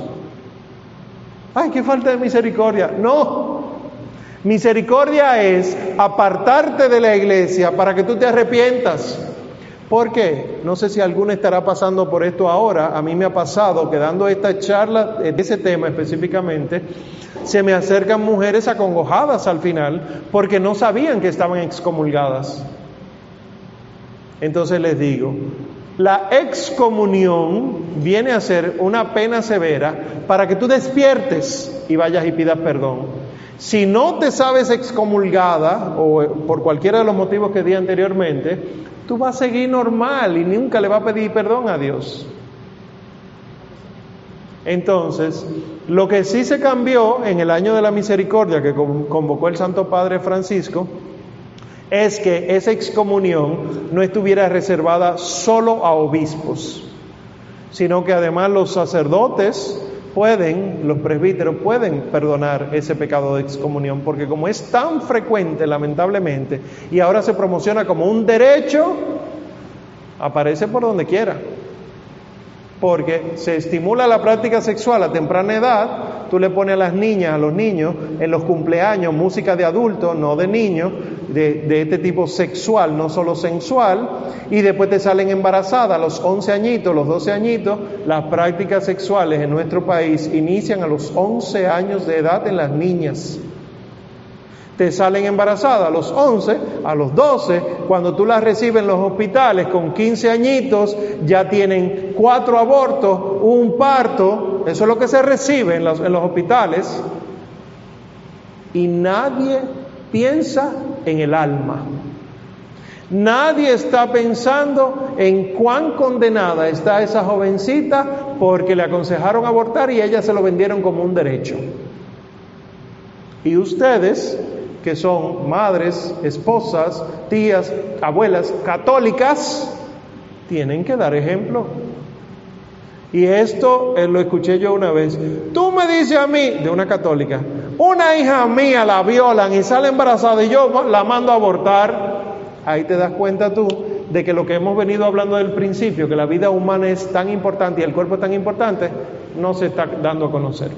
Ay, qué falta de misericordia. No, misericordia es apartarte de la iglesia para que tú te arrepientas. ¿Por qué? No sé si alguno estará pasando por esto ahora. A mí me ha pasado que dando esta charla de ese tema específicamente, se me acercan mujeres acongojadas al final porque no sabían que estaban excomulgadas. Entonces les digo, la excomunión viene a ser una pena severa para que tú despiertes y vayas y pidas perdón. Si no te sabes excomulgada, o por cualquiera de los motivos que di anteriormente, tú vas a seguir normal y nunca le vas a pedir perdón a Dios. Entonces, lo que sí se cambió en el año de la misericordia que convocó el Santo Padre Francisco, es que esa excomunión no estuviera reservada solo a obispos, sino que además los sacerdotes pueden, los presbíteros pueden perdonar ese pecado de excomunión, porque como es tan frecuente, lamentablemente, y ahora se promociona como un derecho, aparece por donde quiera porque se estimula la práctica sexual a temprana edad, tú le pones a las niñas, a los niños, en los cumpleaños música de adultos, no de niños, de, este tipo sexual, no solo sensual, y después te salen embarazadas a los 11 añitos, los 12 añitos, las prácticas sexuales en nuestro país inician a los 11 años de edad en las niñas te salen embarazadas a los 11, a los 12, cuando tú las recibes en los hospitales con 15 añitos, ya tienen cuatro abortos, un parto, eso es lo que se recibe en los, en los hospitales, y nadie piensa en el alma. Nadie está pensando en cuán condenada está esa jovencita porque le aconsejaron abortar y ella se lo vendieron como un derecho. Y ustedes que son madres, esposas, tías, abuelas católicas, tienen que dar ejemplo. Y esto eh, lo escuché yo una vez. Tú me dices a mí, de una católica, una hija mía la violan y sale embarazada y yo la mando a abortar. Ahí te das cuenta tú de que lo que hemos venido hablando del principio, que la vida humana es tan importante y el cuerpo es tan importante, no se está dando a conocer.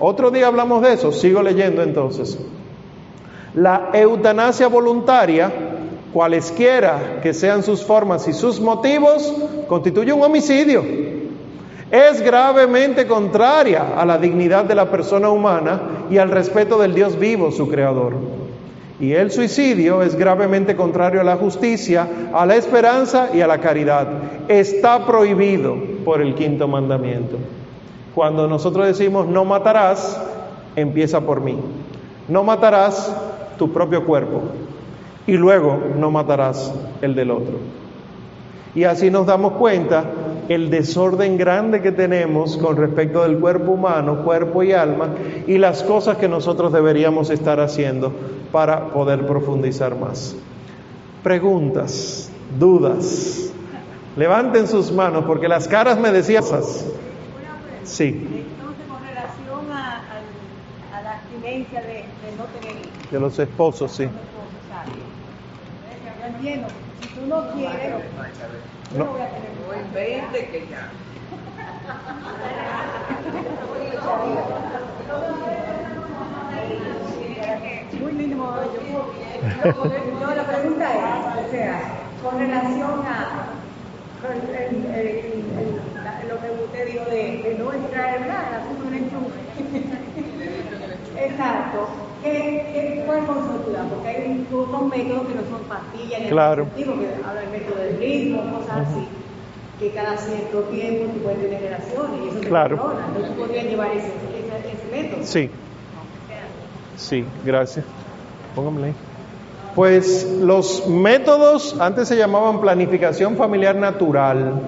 Otro día hablamos de eso, sigo leyendo entonces. La eutanasia voluntaria, cualesquiera que sean sus formas y sus motivos, constituye un homicidio. Es gravemente contraria a la dignidad de la persona humana y al respeto del Dios vivo, su creador. Y el suicidio es gravemente contrario a la justicia, a la esperanza y a la caridad. Está prohibido por el quinto mandamiento. Cuando nosotros decimos no matarás, empieza por mí. No matarás tu propio cuerpo y luego no matarás el del otro. Y así nos damos cuenta el desorden grande que tenemos con respecto del cuerpo humano, cuerpo y alma, y las cosas que nosotros deberíamos estar haciendo para poder profundizar más. Preguntas, dudas. Levanten sus manos porque las caras me decían Sí. Entonces, con relación a, a, a la abstinencia de, de, no tener hijos. De los esposos, sí. Yo entiendo, si tú no quieres, yo no, no voy a tener hijos. No invente que ya. Muy lindo. Yo, la pregunta es, o sea, con relación a el, el, el, lo que usted dijo de, de no extraer nada, un enchufe. Exacto. ¿Qué, qué, ¿Cuál consulta? Porque hay son métodos que no son pastillas, claro. el sentido que habla del método del ritmo, cosas así, que cada cierto tiempo tú puedes tener relaciones y eso te claro. controla. Entonces tú podrías llevar ese, ese, ese método. Sí. Sí, gracias. Póngamelo ahí. Pues los métodos antes se llamaban planificación familiar natural.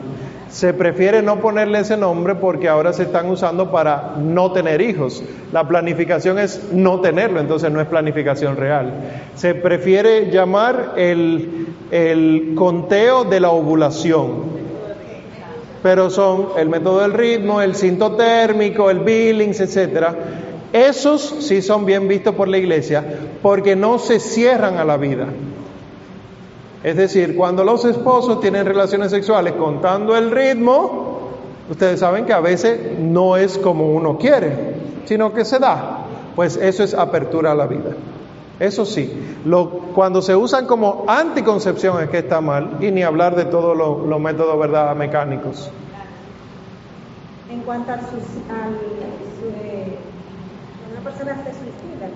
Se prefiere no ponerle ese nombre porque ahora se están usando para no tener hijos. La planificación es no tenerlo, entonces no es planificación real. Se prefiere llamar el, conteo de la ovulación. Pero son el método del ritmo, el cinto térmico, el Billings, etcétera. Esos sí son bien vistos por la iglesia porque no se cierran a la vida. Es decir, cuando los esposos tienen relaciones sexuales contando el ritmo, ustedes saben que a veces no es como uno quiere, sino que se da. Pues eso es apertura a la vida. Eso sí, cuando se usan como anticoncepción es que está mal, y ni hablar de todos los lo métodos ¿verdad? mecánicos. En cuanto al, al eh, una persona se suicida,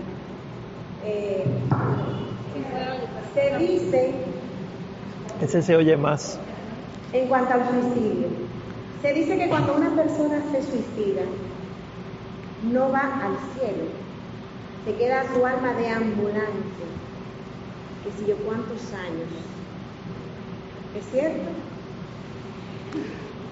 eh, se dice ese se oye más. En cuanto al suicidio, se dice que cuando una persona se suicida, no va al cielo, se queda su alma de ambulante, que si yo cuántos años. ¿Es cierto?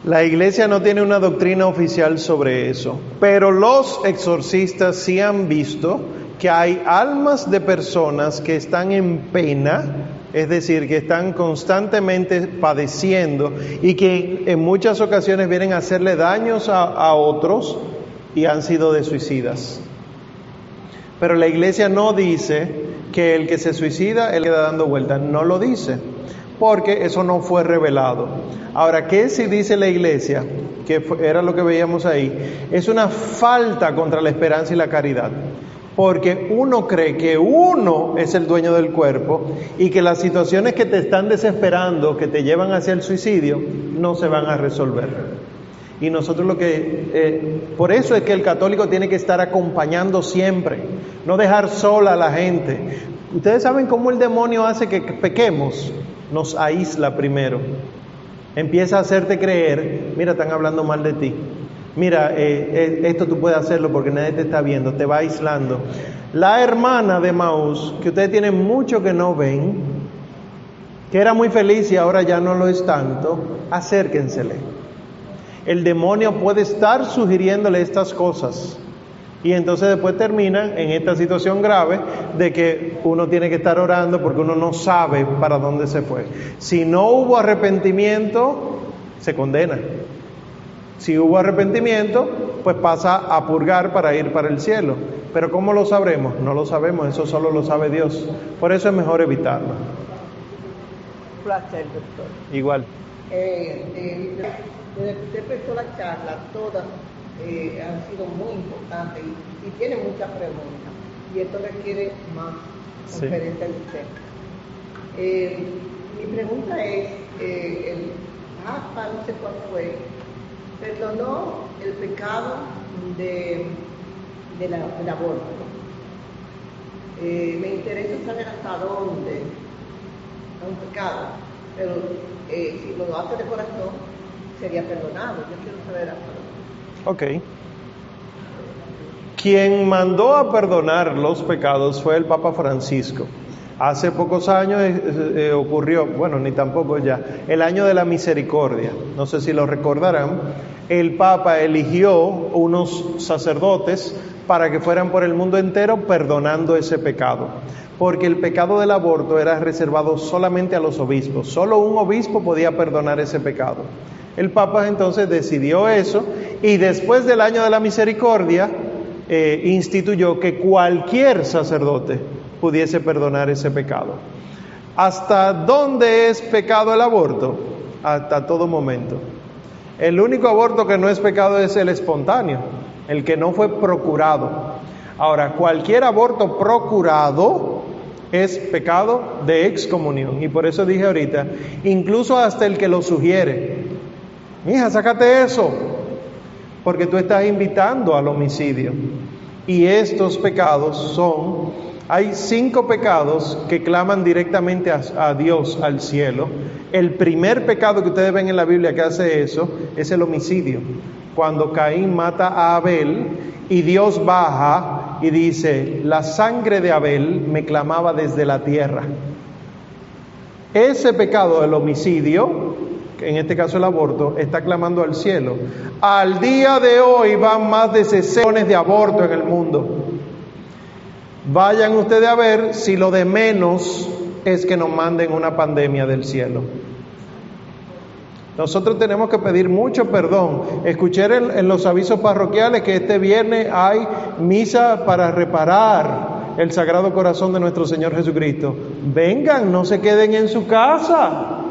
La iglesia no tiene una doctrina oficial sobre eso, pero los exorcistas sí han visto que hay almas de personas que están en pena, es decir, que están constantemente padeciendo y que en muchas ocasiones vienen a hacerle daños a, otros y han sido de suicidas. Pero la iglesia no dice que el que se suicida, él queda dando vueltas, no lo dice, porque eso no fue revelado. Ahora, ¿qué si dice la iglesia? Que era lo que veíamos ahí. Es una falta contra la esperanza y la caridad. Porque uno cree que uno es el dueño del cuerpo y que las situaciones que te están desesperando, que te llevan hacia el suicidio, no se van a resolver. Y nosotros lo que, eh, por eso es que el católico tiene que estar acompañando siempre, no dejar sola a la gente. Ustedes saben cómo el demonio hace que pequemos, nos aísla primero. Empieza a hacerte creer, mira, están hablando mal de ti, mira, eh, eh, esto tú puedes hacerlo porque nadie te está viendo, te va aislando. La hermana de Maús, que ustedes tienen mucho que no ven, que era muy feliz y ahora ya no lo es tanto, acérquensele. El demonio puede estar sugiriéndole estas cosas. Y entonces después termina en esta situación grave de que uno tiene que estar orando porque uno no sabe para dónde se fue. Si no hubo arrepentimiento, se condena. Si hubo arrepentimiento, pues pasa a purgar para ir para el cielo. Pero ¿cómo lo sabremos? No lo sabemos, eso solo lo sabe Dios. Por eso es mejor evitarlo. Placer, doctor. Igual. Eh, eh, desde que usted empezó la charla, todas eh, han sido muy importantes y, y tiene muchas preguntas. Y esto requiere más Sí. conferencia de usted. Eh, mi pregunta es, eh, el Papa, no sé cuál fue, perdonó el pecado de, de la, del aborto. Eh, me interesa saber hasta dónde es un pecado, pero si lo hace de corazón, sería perdonado. Yo quiero saber hasta dónde. Ok. Quien mandó a perdonar los pecados fue el Papa Francisco. Hace pocos años eh, eh, ocurrió, bueno, ni tampoco ya, el año de la misericordia. No sé si lo recordarán. El Papa eligió unos sacerdotes para que fueran por el mundo entero perdonando ese pecado. Porque el pecado del aborto era reservado solamente a los obispos. Solo un obispo podía perdonar ese pecado. El Papa entonces decidió eso y después del año de la misericordia eh, instituyó que cualquier sacerdote pudiese perdonar ese pecado. ¿Hasta dónde es pecado el aborto? Hasta todo momento. El único aborto que no es pecado es el espontáneo, el que no fue procurado. Ahora, cualquier aborto procurado es pecado de excomunión. Y por eso dije ahorita, incluso hasta el que lo sugiere. Mija, sácate eso, porque tú estás invitando al homicidio. Y estos pecados son, hay cinco pecados que claman directamente a, a, Dios, al cielo. El primer pecado que ustedes ven en la Biblia que hace eso es el homicidio. Cuando Caín mata a Abel y Dios baja y dice, la sangre de Abel me clamaba desde la tierra. Ese pecado del homicidio en este caso el aborto, está clamando al cielo. Al día de hoy van más de 60 de aborto en el mundo. Vayan ustedes a ver si lo de menos es que nos manden una pandemia del cielo. Nosotros tenemos que pedir mucho perdón. Escuché en, en, los avisos parroquiales que este viernes hay misa para reparar el Sagrado Corazón de nuestro Señor Jesucristo. Vengan, no se queden en su casa.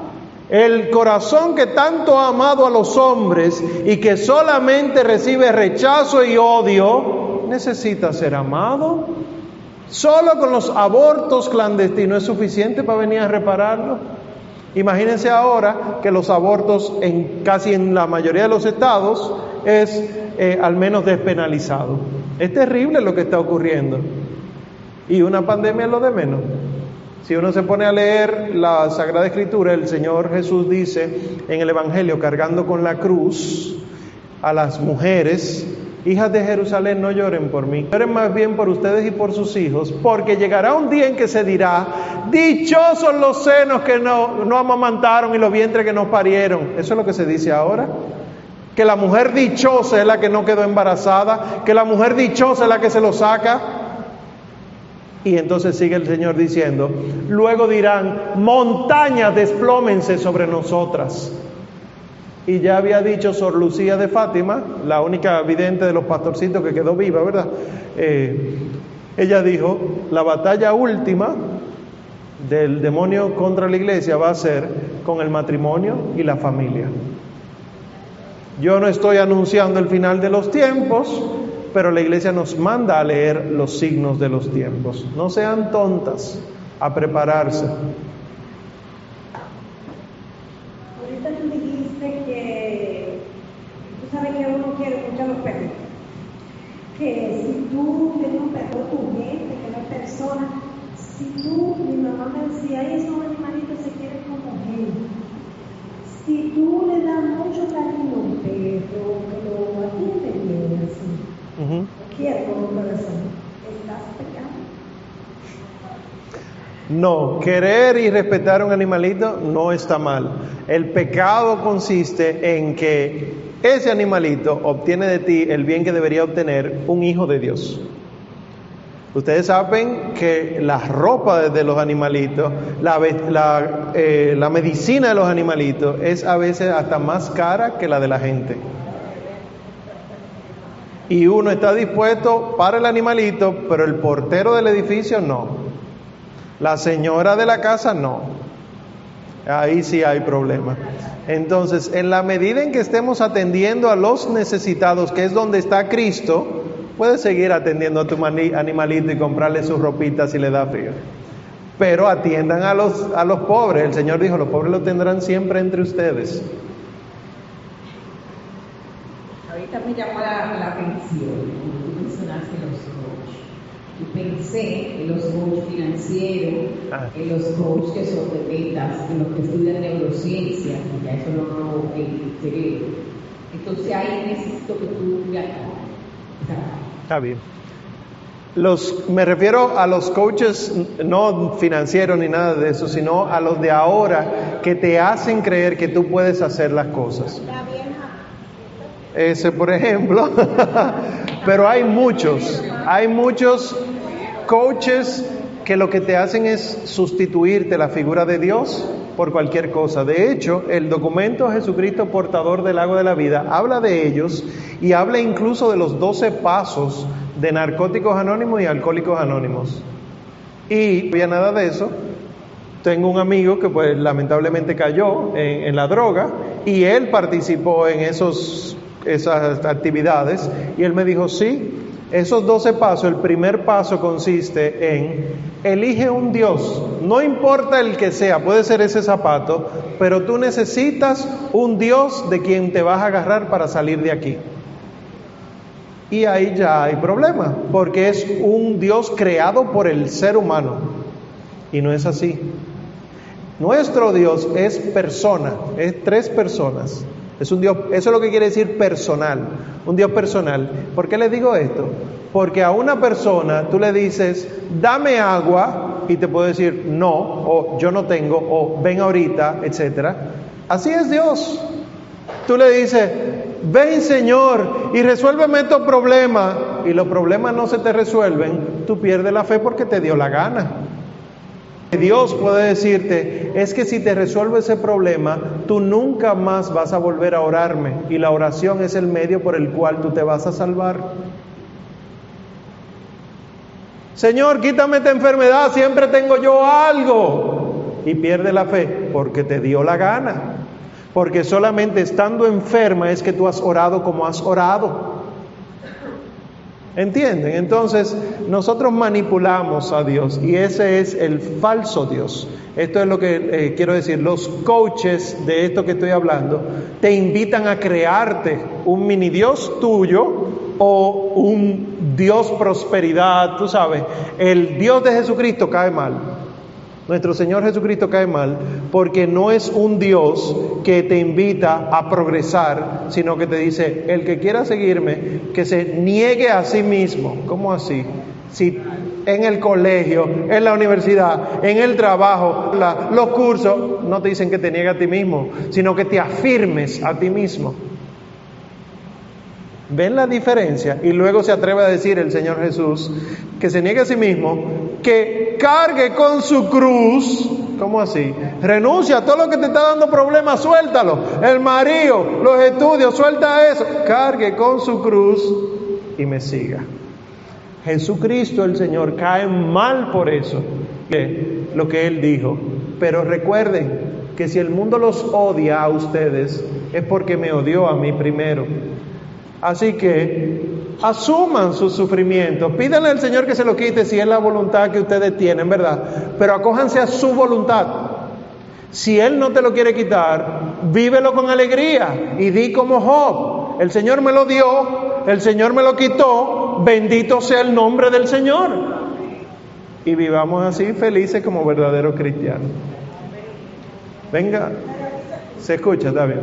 El corazón que tanto ha amado a los hombres y que solamente recibe rechazo y odio, necesita ser amado. Solo con los abortos clandestinos es suficiente para venir a repararlo. Imagínense ahora que los abortos en casi en la mayoría de los estados es eh, al menos despenalizado. Es terrible lo que está ocurriendo. Y una pandemia es lo de menos. Si uno se pone a leer la Sagrada Escritura, el Señor Jesús dice en el Evangelio, cargando con la cruz a las mujeres, Hijas de Jerusalén, no lloren por mí, lloren más bien por ustedes y por sus hijos, porque llegará un día en que se dirá, dichosos los senos que no, no amamantaron y los vientres que no parieron. Eso es lo que se dice ahora. Que la mujer dichosa es la que no quedó embarazada, que la mujer dichosa es la que se lo saca. Y entonces sigue el Señor diciendo, luego dirán, montañas desplómense sobre nosotras. Y ya había dicho Sor Lucía de Fátima, la única vidente de los pastorcitos que quedó viva, ¿verdad? Eh, ella dijo, la batalla última del demonio contra la iglesia va a ser con el matrimonio y la familia. Yo no estoy anunciando el final de los tiempos, pero la iglesia nos manda a leer los signos de los tiempos. No sean tontas, a prepararse. que si tú tienes un perro, tu gente, que es persona, si tú, mi mamá me decía, esos animalitos se quieren como gente. Si tú le das mucho cariño a un perro, que lo atiende bien así, uh -huh. lo quiere como corazón, estás pecando. No, querer y respetar a un animalito no está mal. El pecado consiste en que ese animalito obtiene de ti el bien que debería obtener un hijo de Dios. Ustedes saben que la ropa de los animalitos, la, la, eh, la, medicina de los animalitos es a veces hasta más cara que la de la gente. Y uno está dispuesto para el animalito, pero el portero del edificio no. La señora de la casa no. Ahí sí hay problema. Entonces, en la medida en que estemos atendiendo a los necesitados, que es donde está Cristo, puedes seguir atendiendo a tu animalito y comprarle sus ropitas si le da frío. Pero atiendan a los, a los pobres. El Señor dijo, los pobres lo tendrán siempre entre ustedes. Ahorita me llamó la, la atención, tú mencionaste los y pensé en los coaches financieros, ah. en los coaches que son de ventas, en los que estudian neurociencia, que ya eso no lo el cerebro. Entonces ahí necesito que tú ya Está bien. Los, me refiero a los coaches no financieros ni nada de eso, sino a los de ahora que te hacen creer que tú puedes hacer las cosas. Ese, por ejemplo. Pero hay muchos, hay muchos coaches que lo que te hacen es sustituirte la figura de Dios por cualquier cosa. De hecho, el documento Jesucristo portador del agua de la vida habla de ellos y habla incluso de los doce pasos de narcóticos anónimos y alcohólicos anónimos. Y no había nada de eso. Tengo un amigo que pues lamentablemente cayó en la droga y él participó en esos, esas actividades y él me dijo, sí, esos doce pasos, el primer paso consiste en elige un Dios, no importa el que sea, puede ser ese zapato, pero tú necesitas un Dios de quien te vas a agarrar para salir de aquí. Y ahí ya hay problema, porque es un Dios creado por el ser humano. Y no es así. Nuestro Dios es persona, es tres personas. Es un Dios, eso es lo que quiere decir personal, un Dios personal. ¿Por qué le digo esto? Porque a una persona tú le dices, dame agua, y te puede decir no, o yo no tengo, o ven ahorita, etc. Así es Dios. Tú le dices, ven Señor y resuélveme estos problemas, y los problemas no se te resuelven, tú pierdes la fe porque te dio la gana. Dios puede decirte, es que si te resuelvo ese problema, tú nunca más vas a volver a orarme y la oración es el medio por el cual tú te vas a salvar. Señor, quítame esta enfermedad, siempre tengo yo algo. Y pierde la fe porque te dio la gana. Porque solamente estando enferma es que tú has orado como has orado. ¿Entienden? Entonces nosotros manipulamos a Dios y ese es el falso Dios. Esto es lo que eh, quiero decir. Los coaches de esto que estoy hablando te invitan a crearte un mini Dios tuyo o un Dios prosperidad, tú sabes. El Dios de Jesucristo cae mal. Nuestro Señor Jesucristo cae mal porque no es un Dios que te invita a progresar, sino que te dice, el que quiera seguirme, que se niegue a sí mismo. ¿Cómo así? Si en el colegio, en la universidad, en el trabajo, los cursos, no te dicen que te niegue a ti mismo, sino que te afirmes a ti mismo. ¿Ven la diferencia? Y luego se atreve a decir el Señor Jesús que se niegue a sí mismo, que cargue con su cruz, ¿cómo así? Renuncia a todo lo que te está dando problemas, suéltalo. El marido, los estudios, suelta eso. Cargue con su cruz y me siga. Jesucristo el Señor cae mal por eso, lo que Él dijo. Pero recuerden que si el mundo los odia a ustedes, es porque me odió a mí primero. Así que asuman sus sufrimientos, pídanle al Señor que se lo quite si es la voluntad que ustedes tienen, ¿verdad? Pero acójanse a su voluntad. Si Él no te lo quiere quitar, vívelo con alegría y di como Job, el Señor me lo dio, el Señor me lo quitó, bendito sea el nombre del Señor. Y vivamos así felices como verdaderos cristianos. Venga, se escucha, David.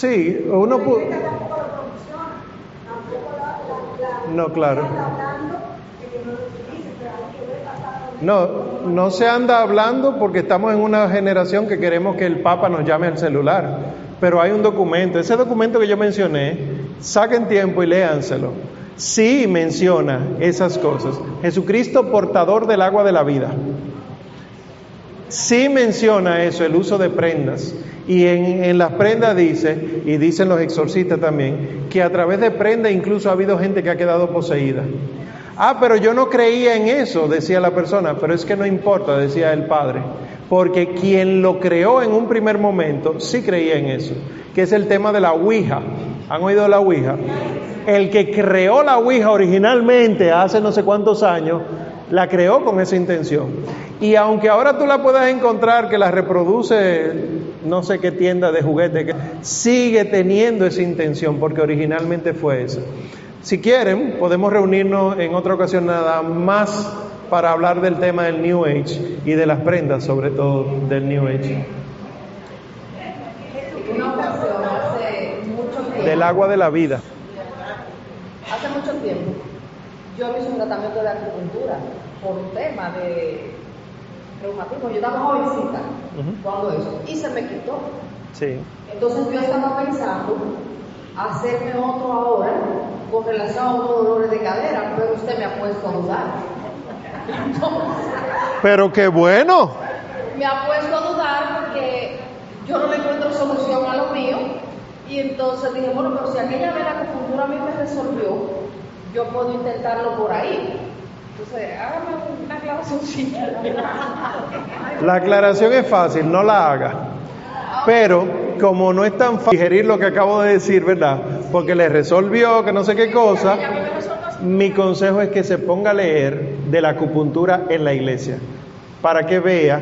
Sí, uno puede... No, claro. No, no se anda hablando porque estamos en una generación que queremos que el Papa nos llame al celular. Pero hay un documento, ese documento que yo mencioné, saquen tiempo y léanselo. Sí menciona esas cosas. Jesucristo portador del agua de la vida. Sí menciona eso, el uso de prendas. Y en, las prendas dice, y dicen los exorcistas también, que a través de prendas incluso ha habido gente que ha quedado poseída. Ah, pero yo no creía en eso, decía la persona, pero es que no importa, decía el padre, porque quien lo creó en un primer momento sí creía en eso, que es el tema de la Ouija. ¿Han oído la Ouija? El que creó la Ouija originalmente hace no sé cuántos años, la creó con esa intención. Y aunque ahora tú la puedas encontrar que la reproduce no sé qué tienda de juguetes, sigue teniendo esa intención porque originalmente fue esa. Si quieren, podemos reunirnos en otra ocasión nada más para hablar del tema del New Age y de las prendas, sobre todo del New Age. Del agua de la vida. Hace mucho tiempo yo hice un tratamiento de acupuntura por un tema de reumatismo. Yo estaba jovencita cuando eso y se me quitó. Sí. Entonces yo estaba pensando hacerme otro ahora con relación a unos dolores de cadera, pero usted me ha puesto a dudar. pero qué bueno. Me ha puesto a dudar porque yo no le encuentro solución a lo mío. Y entonces dije, bueno, pero si aquella vez la acupuntura a mí me resolvió, yo puedo intentarlo por ahí. Entonces, hágame una aclaración La aclaración es fácil, no la haga. Pero como no es tan fácil digerir lo que acabo de decir, ¿verdad? Porque le resolvió que no sé qué cosa, mi consejo es que se ponga a leer de la acupuntura en la iglesia, para que vea,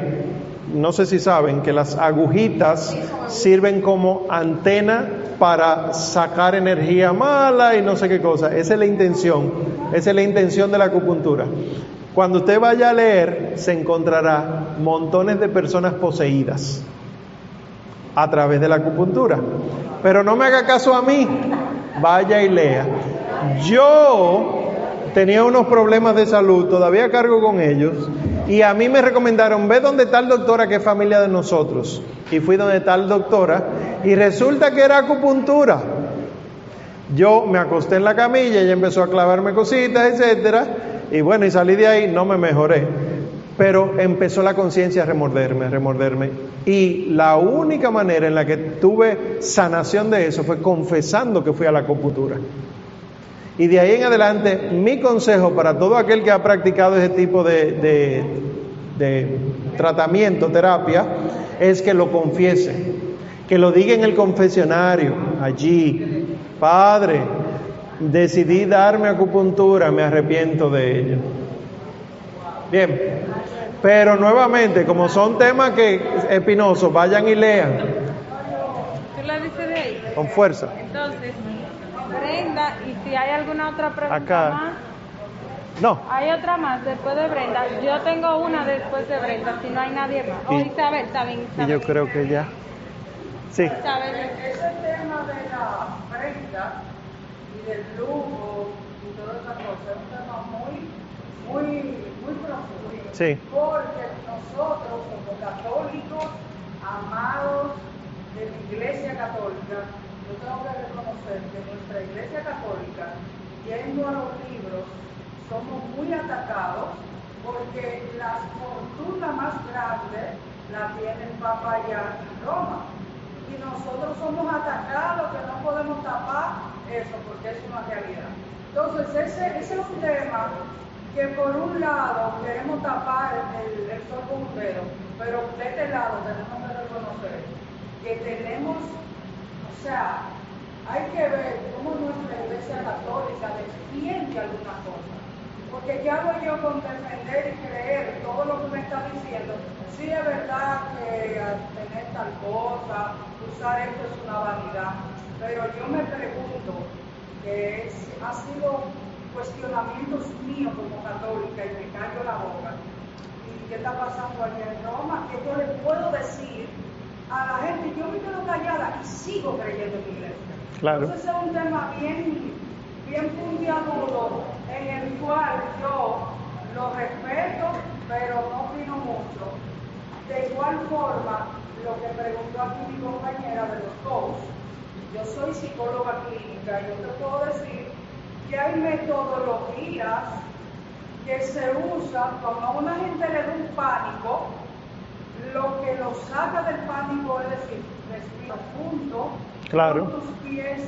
no sé si saben, que las agujitas sirven como antena para sacar energía mala y no sé qué cosa. Esa es la intención, esa es la intención de la acupuntura. Cuando usted vaya a leer, se encontrará montones de personas poseídas a través de la acupuntura. Pero no me haga caso a mí, vaya y lea. Yo tenía unos problemas de salud, todavía cargo con ellos, y a mí me recomendaron, ve donde tal doctora que es familia de nosotros. Y fui donde tal doctora, y resulta que era acupuntura. Yo me acosté en la camilla, ella empezó a clavarme cositas, etcétera, y bueno, y salí de ahí, no me mejoré. Pero empezó la conciencia a remorderme, a remorderme. Y la única manera en la que tuve sanación de eso fue confesando que fui a la acupuntura. Y de ahí en adelante, mi consejo para todo aquel que ha practicado ese tipo de, de tratamiento, terapia, es que lo confiese, que lo diga en el confesionario, allí. Padre, decidí darme acupuntura, me arrepiento de ello. Bien, pero nuevamente, como son temas que espinosos, vayan y lean. ¿Tú la dices de ahí? Con fuerza. Entonces, Brenda, y si hay alguna otra pregunta Acá. más. No, Hay otra más después de Brenda. Yo tengo una después de Brenda, si no hay nadie más. Oh, Y- Isabel, está bien, y Isabel. yo creo que ya. Sí, Isabel. Ese tema de la prensa y del lujo y todas esas cosas es un tema muy, muy, muy profundo. Sí. Porque nosotros como católicos, amados de la Iglesia Católica, yo tengo que reconocer que nuestra Iglesia Católica, yendo a los libros, somos muy atacados porque la fortuna más grande la tiene el Papa allá en Roma y nosotros somos atacados, que no podemos tapar eso, porque es una realidad. Entonces, ese, es un tema que por un lado queremos tapar el, el sol pero de este lado tenemos que reconocer que tenemos, o sea, hay que ver cómo nuestra iglesia católica defiende alguna cosa. Porque ya hago yo con defender y creer todo lo que me está diciendo. Sí es verdad que tener tal cosa, usar esto es una vanidad, pero yo me pregunto, que es- ha sido cuestionamientos míos como católica y me callo la boca. ¿Y qué está pasando allá en Roma? ¿Qué yo le puedo decir a la gente? Yo me quedo callada y sigo creyendo en mi iglesia. Claro. Entonces es un tema bien, bien puntiagudo en el cual yo lo respeto, pero no opino mucho. De igual forma, lo que preguntó aquí mi compañera de los coach, yo soy psicóloga clínica, yo te puedo decir que hay metodologías que se usan cuando a una gente le da un pánico, lo que lo saca del pánico es decir, respira junto, Claro. con tus pies,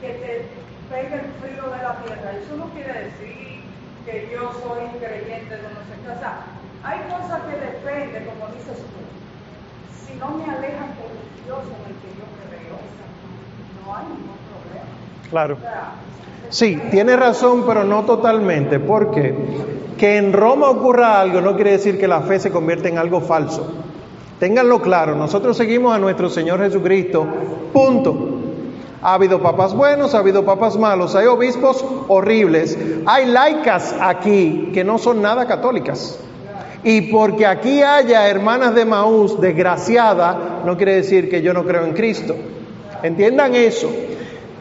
que te pegue el frío de la tierra. Eso no quiere decir que yo soy creyente de no sé qué. O sea, hay cosas que depende, como dices tú. Si no me alejan del Dios en el que yo creo, no hay ningún. Claro. Sí, tiene razón, pero no totalmente. ¿Por qué? Que en Roma ocurra algo no quiere decir que la fe se convierta en algo falso. Ténganlo claro, nosotros seguimos a nuestro Señor Jesucristo, punto. Ha habido papas buenos, ha habido papas malos, hay obispos horribles, hay laicas aquí que no son nada católicas. Y porque aquí haya hermanas de Maús desgraciada, no quiere decir que yo no creo en Cristo. Entiendan eso.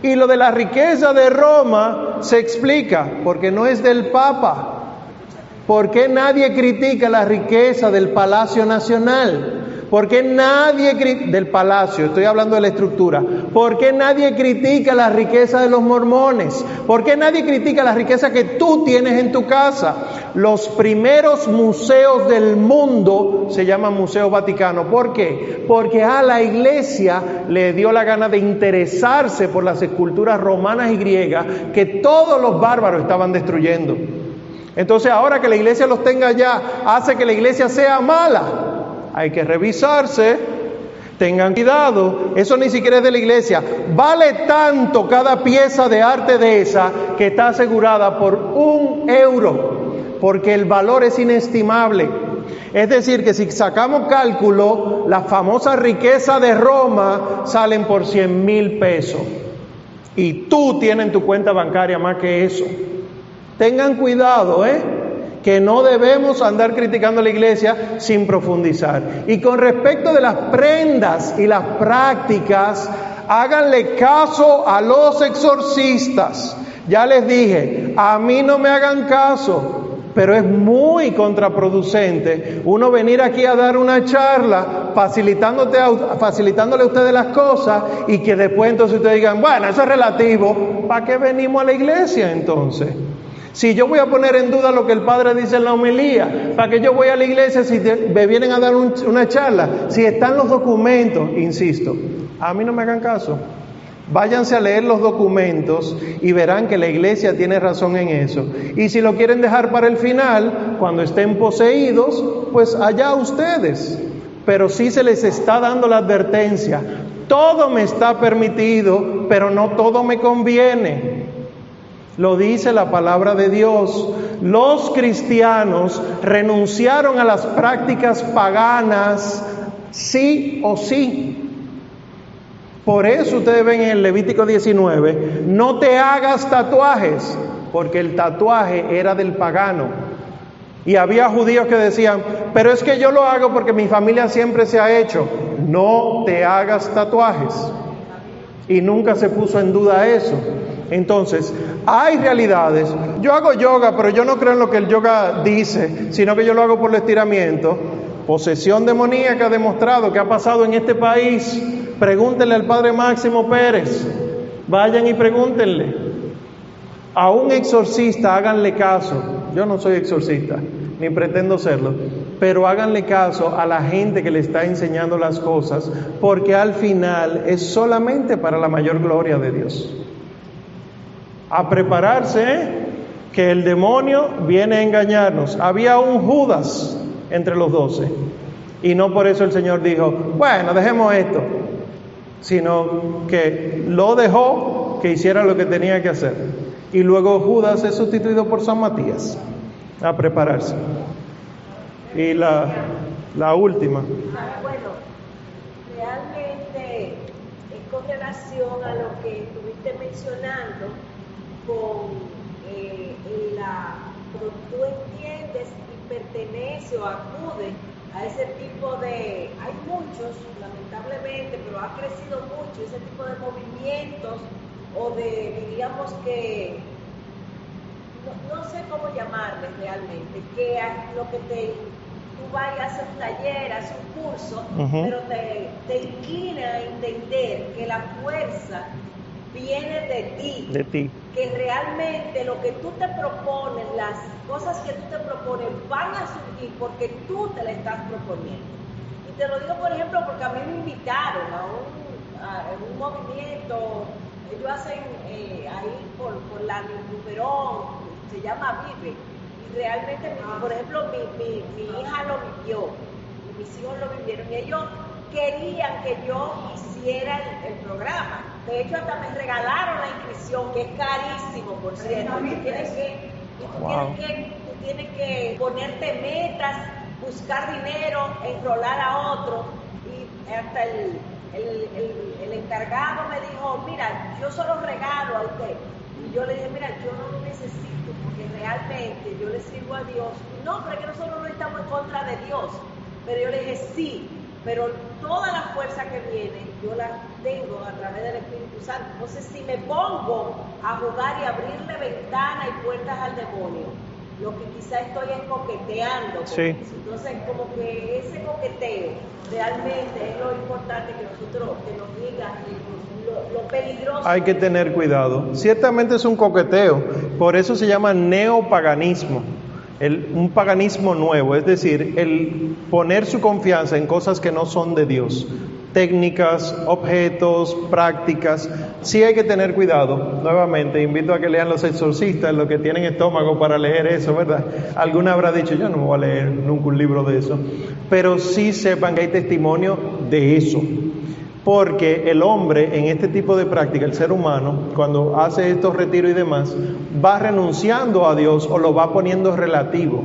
Y lo de la riqueza de Roma se explica porque no es del Papa. ¿Por qué nadie critica la riqueza del Palacio Nacional? ¿Por qué nadie del palacio, estoy hablando de la estructura, ¿por qué nadie critica la riqueza de los mormones? ¿Por qué nadie critica la riqueza que tú tienes en tu casa? Los primeros museos del mundo se llaman Museo Vaticano. ¿Por qué? Porque a la iglesia le dio la gana de interesarse por las esculturas romanas y griegas que todos los bárbaros estaban destruyendo. Entonces ahora que la iglesia los tenga ya, hace que la iglesia sea mala. Hay que revisarse. Tengan cuidado, eso ni siquiera es de la iglesia. Vale tanto cada pieza de arte de esa que está asegurada por un euro, porque el valor es inestimable. Es decir, que si sacamos cálculo, la famosa riqueza de Roma salen por 100 mil pesos. Y tú tienes en tu cuenta bancaria más que eso. Tengan cuidado, ¿eh? Que no debemos andar criticando a la iglesia sin profundizar. Y con respecto de las prendas y las prácticas, háganle caso a los exorcistas. Ya les dije, a mí no me hagan caso, pero es muy contraproducente uno venir aquí a dar una charla facilitándote facilitándole a ustedes las cosas y que después entonces ustedes digan, bueno, eso es relativo, ¿para qué venimos a la iglesia entonces? Si yo voy a poner en duda lo que el Padre dice en la homilía, ¿para qué yo voy a la iglesia si me vienen a dar un- una charla? Si están los documentos, insisto, a mí no me hagan caso. Váyanse a leer los documentos y verán que la iglesia tiene razón en eso. Y si lo quieren dejar para el final, cuando estén poseídos, pues allá ustedes. pero sí se les está dando la advertencia. Todo me está permitido, pero no todo me conviene. Lo dice la palabra de Dios. Los cristianos renunciaron a las prácticas paganas sí o sí. Por eso ustedes ven en el Levítico 19, no te hagas tatuajes, porque el tatuaje era del pagano. Y había judíos que decían, pero es que yo lo hago porque mi familia siempre se ha hecho. No te hagas tatuajes. Y nunca se puso en duda eso. Entonces, hay realidades. Yo hago yoga, pero yo no creo en lo que el yoga dice, sino que yo lo hago por el estiramiento. Posesión demoníaca ha demostrado que ha pasado en este país. Pregúntenle al padre Máximo Pérez. Vayan y pregúntenle. A un exorcista háganle caso. Yo no soy exorcista, ni pretendo serlo, pero háganle caso a la gente que le está enseñando las cosas, porque al final es solamente para la mayor gloria de Dios. A prepararse, que el demonio viene a engañarnos. Había un Judas entre los doce, y no por eso el Señor dijo, bueno, dejemos esto, sino que lo dejó que hiciera lo que tenía que hacer. Y luego Judas es sustituido por San Matías a prepararse. Y la, la última. Bueno, realmente es con relación a lo que estuviste mencionando, con eh, la, tú entiendes y pertenece o acude a ese tipo de, hay muchos, lamentablemente, pero ha crecido mucho ese tipo de movimientos o de, diríamos que, no, sé cómo llamarles realmente, que lo que te, tú vayas a hacer un taller, haces un curso, pero te, te inclina a entender que la fuerza viene de ti. De ti. Que realmente lo que tú te propones, las cosas que tú te propones van a surgir porque tú te la estás proponiendo. Y te lo digo, por ejemplo, porque a mí me invitaron a un, a un movimiento ellos hacen eh, ahí por, por la Luperón, se llama Vive. Y realmente, por ejemplo, mi, mi, hija lo vivió, y mis hijos lo vivieron, y ellos querían que yo hiciera el, programa. De hecho, hasta me regalaron la inscripción, que es carísimo, por cierto. Y tienes que, tienes que, tú tienes que ponerte metas, buscar dinero, enrolar a otro, y hasta el el, encargado me dijo, mira, yo solo regalo a usted. Y yo le dije, mira, yo no lo necesito porque realmente yo le sirvo a Dios. No, pero es que nosotros no estamos en contra de Dios. Pero yo le dije, sí, pero toda la fuerza que viene yo la tengo a través del Espíritu Santo. Entonces, si me pongo a jugar y abrirle ventanas y puertas al demonio, lo que quizá estoy es coqueteando. Sí. Entonces, como que ese coqueteo realmente es lo importante que nosotros, que nos diga lo, lo, peligroso. Hay que tener cuidado. Ciertamente es un coqueteo, por eso se llama neopaganismo. El, un paganismo nuevo, es decir, el poner su confianza en cosas que no son de Dios técnicas, objetos, prácticas. Sí hay que tener cuidado. Nuevamente, invito a que lean los exorcistas, los que tienen estómago para leer eso, ¿verdad? Alguna habrá dicho, yo no voy a leer nunca un libro de eso. Pero sí sepan que hay testimonio de eso. Porque el hombre en este tipo de práctica, el ser humano, cuando hace estos retiros y demás, va renunciando a Dios o lo va poniendo relativo.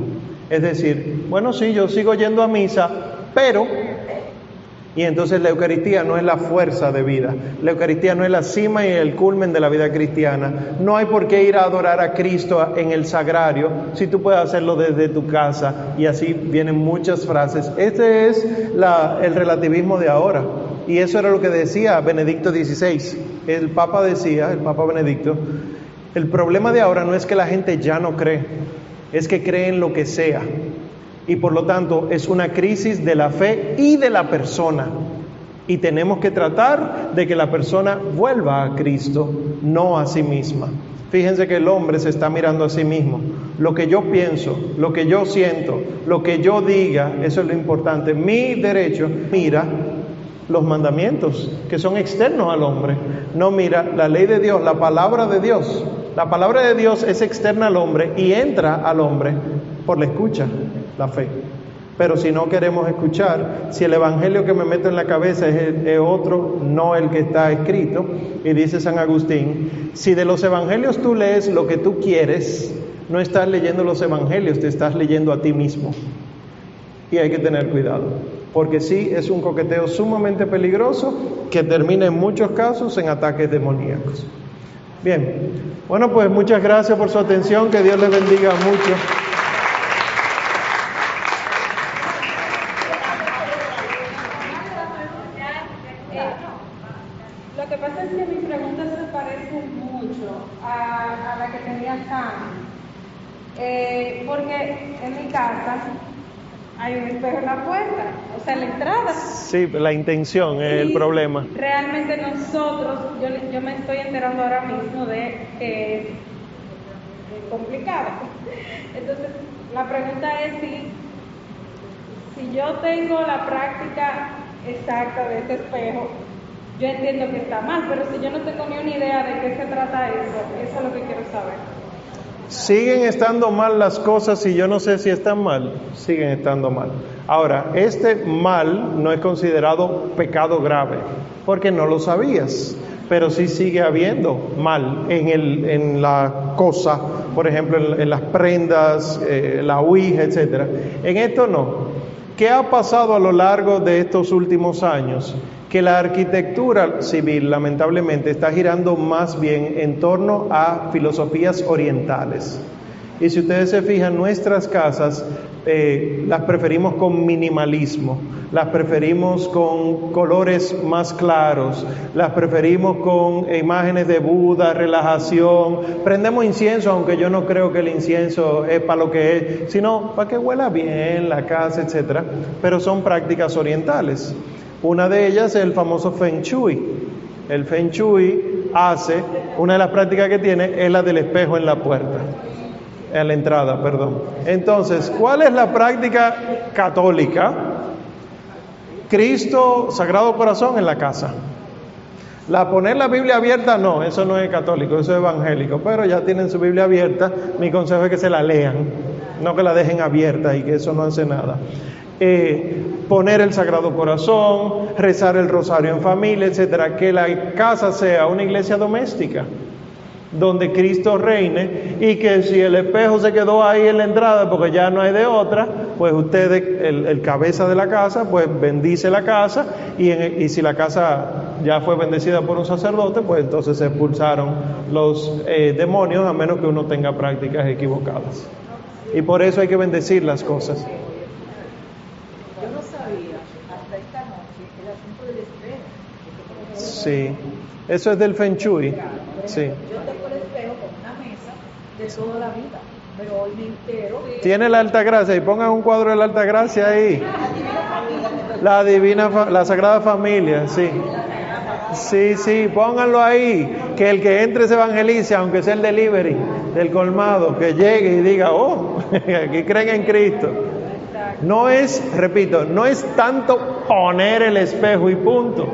Es decir, bueno, sí, yo sigo yendo a misa, pero y entonces la Eucaristía no es la fuerza de vida. La Eucaristía no es la cima y el culmen de la vida cristiana. No hay por qué ir a adorar a Cristo en el sagrario si tú puedes hacerlo desde tu casa. Y así vienen muchas frases. Este es el relativismo de ahora. Y eso era lo que decía Benedicto XVI. El Papa decía, el Papa Benedicto, el problema de ahora no es que la gente ya no cree, es que cree en lo que sea y por lo tanto es una crisis de la fe y de la persona. Y tenemos que tratar de que la persona vuelva a Cristo, no a sí misma. Fíjense que el hombre se está mirando a sí mismo. Lo que yo pienso, lo que yo siento, lo que yo diga, eso es lo importante. Mi derecho mira los mandamientos que son externos al hombre. No mira la ley de Dios, la palabra de Dios. La palabra de Dios es externa al hombre y entra al hombre por la escucha, la fe. Pero si no queremos escuchar, si el evangelio que me meto en la cabeza es, otro, no el que está escrito, y dice San Agustín, si de los evangelios tú lees lo que tú quieres, no estás leyendo los evangelios, te estás leyendo a ti mismo. Y hay que tener cuidado, porque sí es un coqueteo sumamente peligroso que termina en muchos casos en ataques demoníacos. Bien, bueno pues muchas gracias por su atención, que Dios les bendiga mucho. Porque en mi casa hay un espejo en la puerta, o sea, la entrada. Sí, la intención es el problema. Realmente nosotros, yo, yo me estoy enterando ahora mismo de que es complicado. Entonces, la pregunta es si, si yo tengo la práctica exacta de ese espejo, yo entiendo que está mal, pero si yo no tengo ni una idea de qué se trata eso, eso es lo que quiero saber. Siguen estando mal las cosas y yo no sé si están mal, siguen estando mal. Ahora, este mal no es considerado pecado grave, porque no lo sabías, pero sí sigue habiendo mal en, el, en la cosa, por ejemplo, en, las prendas, eh, la ouija, etc. En esto no. ¿Qué ha pasado a lo largo de estos últimos años? Que la arquitectura civil lamentablemente está girando más bien en torno a filosofías orientales. Y si ustedes se fijan, nuestras casas eh, las preferimos con minimalismo, las preferimos con colores más claros, las preferimos con imágenes de Buda, relajación. Prendemos incienso, aunque yo no creo que el incienso es para lo que es, sino para que huela bien la casa, etc. Pero son prácticas orientales. Una de ellas es el famoso Feng Shui. El Feng Shui hace, una de las prácticas que tiene es la del espejo en la puerta, en la entrada, perdón. Entonces, ¿cuál es la práctica católica? Cristo, Sagrado Corazón en la casa. La poner la Biblia abierta, no, eso no es católico, eso es evangélico, pero ya tienen su Biblia abierta, mi consejo es que se la lean, no que la dejen abierta y que eso no hace nada. Eh, poner el Sagrado Corazón, rezar el rosario en familia, etcétera, que la casa sea una iglesia doméstica donde Cristo reine y que si el espejo se quedó ahí en la entrada porque ya no hay de otra, pues usted, el, cabeza de la casa, pues bendice la casa y, si la casa ya fue bendecida por un sacerdote, pues entonces se expulsaron los eh, demonios a menos que uno tenga prácticas equivocadas. Y por eso hay que bendecir las cosas. Sí, eso es del Feng Shui. Sí. Yo tengo el espejo con una mesa de toda la vida, pero hoy me entero. Tiene la Alta Gracia y pongan un cuadro de la Alta Gracia ahí. La Divina, la Sagrada Familia, sí. Sí, sí, pónganlo ahí. Que el que entre se evangelice, aunque sea el delivery del colmado, que llegue y diga, oh, aquí creen en Cristo. No es, repito, no es tanto poner el espejo y punto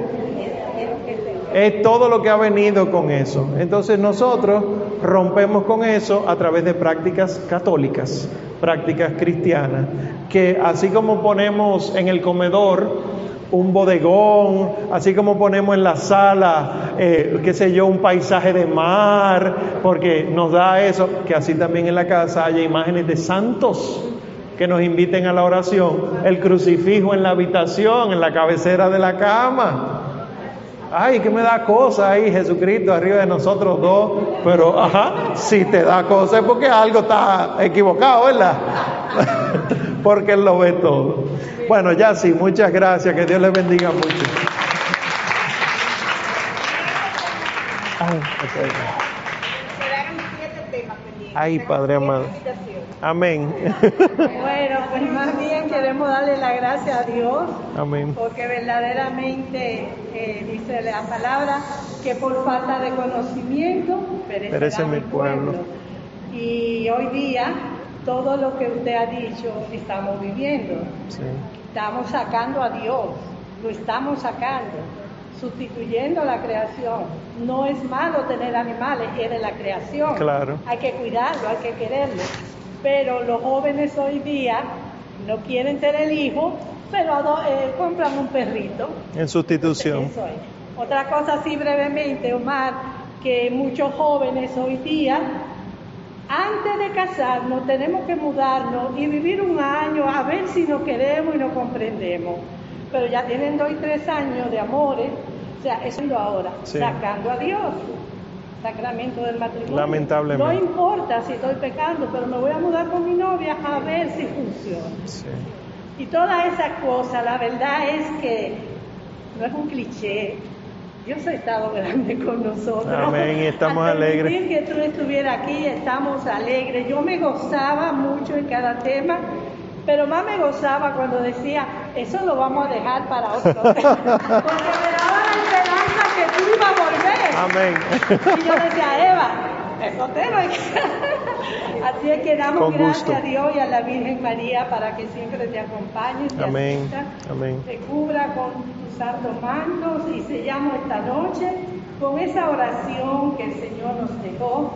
es todo lo que ha venido con eso. Entonces nosotros rompemos con eso a través de prácticas católicas, prácticas cristianas, que así como ponemos en el comedor un bodegón, así como ponemos en la sala, eh, qué sé yo, un paisaje de mar, porque nos da eso, que así también en la casa haya imágenes de santos que nos inviten a la oración, el crucifijo en la habitación, en la cabecera de la cama, Ay, que me da cosa ahí Jesucristo arriba de nosotros dos. Pero, ajá, si te da cosa es porque algo está equivocado, ¿verdad? porque Él lo ve todo. Bueno, ya sí, muchas gracias. Que Dios les bendiga mucho. Ay, Padre amado. Amén. Bueno, pues más bien queremos darle la gracia a Dios. Amén. Porque verdaderamente eh, dice la palabra que por falta de conocimiento perece mi pueblo. Y hoy día todo lo que usted ha dicho estamos viviendo. Estamos sacando a Dios, lo estamos sacando, sustituyendo la creación. No es malo tener animales, es de la creación. Claro. Hay que cuidarlo, hay que quererlo pero los jóvenes hoy día no quieren tener el hijo, pero eh, compran un perrito. En sustitución. Eso es. Otra cosa así brevemente, Omar, que muchos jóvenes hoy día, antes de casarnos, tenemos que mudarnos y vivir un año a ver si nos queremos y nos comprendemos. Pero ya tienen dos y tres años de amores, o sea, eso es lo ahora, sacando a Dios sacramento del matrimonio. Lamentablemente. No importa si estoy pecando, pero me voy a mudar con mi novia a ver si funciona. Sí. Y toda esa cosa, la verdad es que no es un cliché. Dios ha estado grande con nosotros. Amén, y estamos alegres. que tú estuvieras aquí, estamos alegres. Yo me gozaba mucho en cada tema, pero más me gozaba cuando decía, eso lo vamos a dejar para otro. Porque me daba la esperanza que tú ibas a volver. Amén. Y yo decía, Eva, eso te lo Así es que damos gracias a Dios y a la Virgen María para que siempre te acompañe, te Amén. Amén. te cubra con tus santos mantos y sellamos esta noche con esa oración que el Señor nos dejó,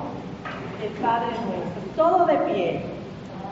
el Padre nuestro. Todo de pie.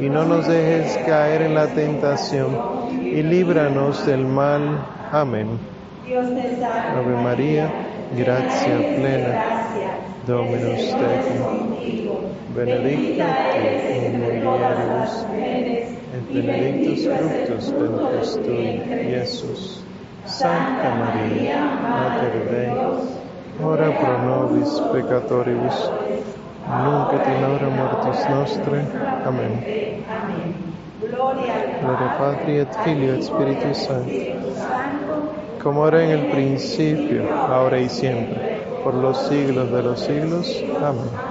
Y no nos dejes caer en la tentación, y líbranos del mal. Amén. Ave María, gracia plena, Dominus tecum, benedicta tu in mulieribus, et benedictus fructus ventris tui, Iesus. Santa Maria, Mater Dei, ora pro nobis peccatoribus, nunc et in hora mortis nostre. Amén. Gloria Patri et Filio et Spiritus Sancto, como era en el principio, ahora y siempre, por los siglos de los siglos. Amén.